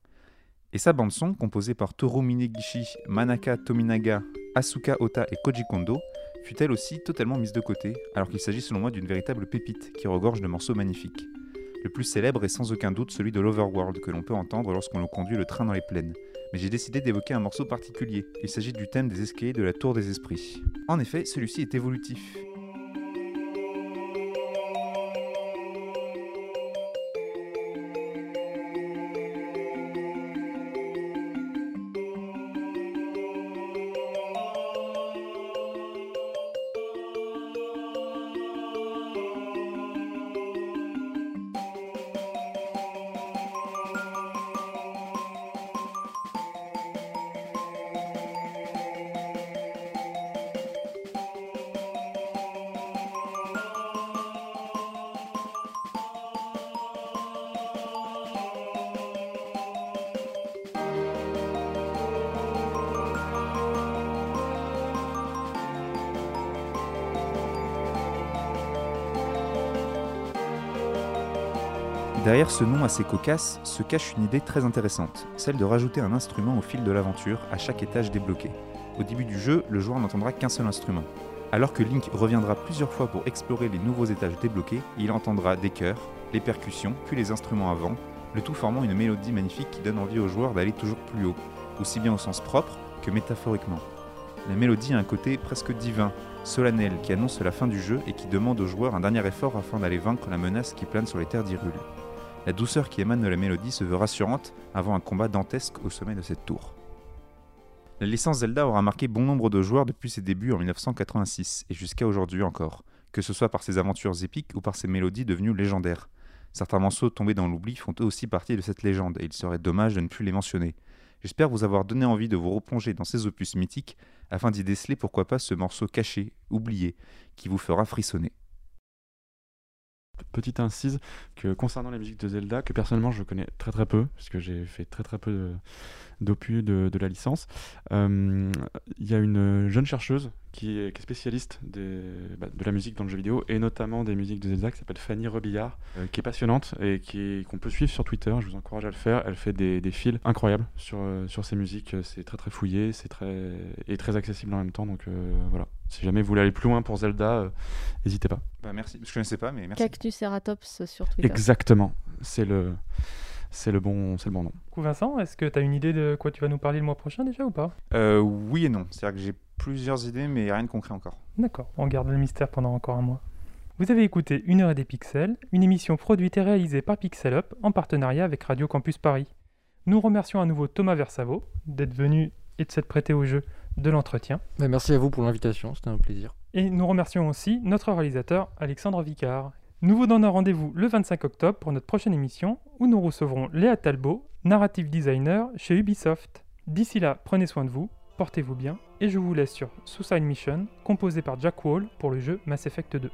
Et sa bande-son, composée par Toru Minegishi, Manaka Tominaga, Asuka Ota et Koji Kondo, fut elle aussi totalement mise de côté, alors qu'il s'agit selon moi d'une véritable pépite qui regorge de morceaux magnifiques. Le plus célèbre est sans aucun doute celui de l'Overworld que l'on peut entendre lorsqu'on conduit le train dans les plaines. Mais j'ai décidé d'évoquer un morceau particulier. Il s'agit du thème des escaliers de la Tour des Esprits. En effet, celui-ci est évolutif. Ce nom assez cocasse se cache une idée très intéressante, celle de rajouter un instrument au fil de l'aventure à chaque étage débloqué. Au début du jeu, le joueur n'entendra qu'un seul instrument. Alors que Link reviendra plusieurs fois pour explorer les nouveaux étages débloqués, il entendra des chœurs, les percussions, puis les instruments avant, le tout formant une mélodie magnifique qui donne envie aux joueurs d'aller toujours plus haut, aussi bien au sens propre que métaphoriquement. La mélodie a un côté presque divin, solennel, qui annonce la fin du jeu et qui demande aux joueurs un dernier effort afin d'aller vaincre la menace qui plane sur les terres d'Hyrule. La douceur qui émane de la mélodie se veut rassurante avant un combat dantesque au sommet de cette tour. La licence Zelda aura marqué bon nombre de joueurs depuis ses débuts en 1986 et jusqu'à aujourd'hui encore, que ce soit par ses aventures épiques ou par ses mélodies devenues légendaires. Certains morceaux tombés dans l'oubli font eux aussi partie de cette légende et il serait dommage de ne plus les mentionner. J'espère vous avoir donné envie de vous replonger dans ces opus mythiques afin d'y déceler pourquoi pas ce morceau caché, oublié, qui vous fera frissonner petite incise que concernant la musique de Zelda, que personnellement je connais très très peu, puisque j'ai fait très très peu d'opus de, de, la licence. Il y a une jeune chercheuse qui est, qui est spécialiste des, bah, de la musique dans le jeu vidéo, et notamment des musiques de Zelda, qui s'appelle Fanny Robillard, euh, qui est passionnante et qu'on peut suivre sur Twitter. Je vous encourage à le faire. Elle fait des, des fils incroyables sur, sur ses musiques. C'est très très fouillé, c'est très, et très accessible en même temps. Donc euh, voilà. Si jamais vous voulez aller plus loin pour Zelda, euh, n'hésitez pas. Bah, merci. Je connaissais pas, mais merci. Cactus Ceratops sur Twitter. Exactement. C'est le, c'est le bon, c'est le bon nom. Du coup, Vincent, est-ce que tu as une idée de quoi tu vas nous parler le mois prochain déjà ou pas? Euh, oui et non. C'est-à-dire que j'ai plusieurs idées, mais rien de concret encore. D'accord, on garde le mystère pendant encore un mois. Vous avez écouté Une heure et des pixels, une émission produite et réalisée par Pixel Up en partenariat avec Radio Campus Paris. Nous remercions à nouveau Thomas Versavo d'être venu et de s'être prêté au jeu de l'entretien. Bah, merci à vous pour l'invitation, c'était un plaisir. Et nous remercions aussi notre réalisateur Alexandre Vicard. Nous vous donnons rendez-vous le 25 octobre pour notre prochaine émission où nous recevrons Léa Talbot, narrative designer chez Ubisoft. D'ici là, prenez soin de vous, portez-vous bien et je vous laisse sur Suicide Mission, composé par Jack Wall pour le jeu Mass Effect 2.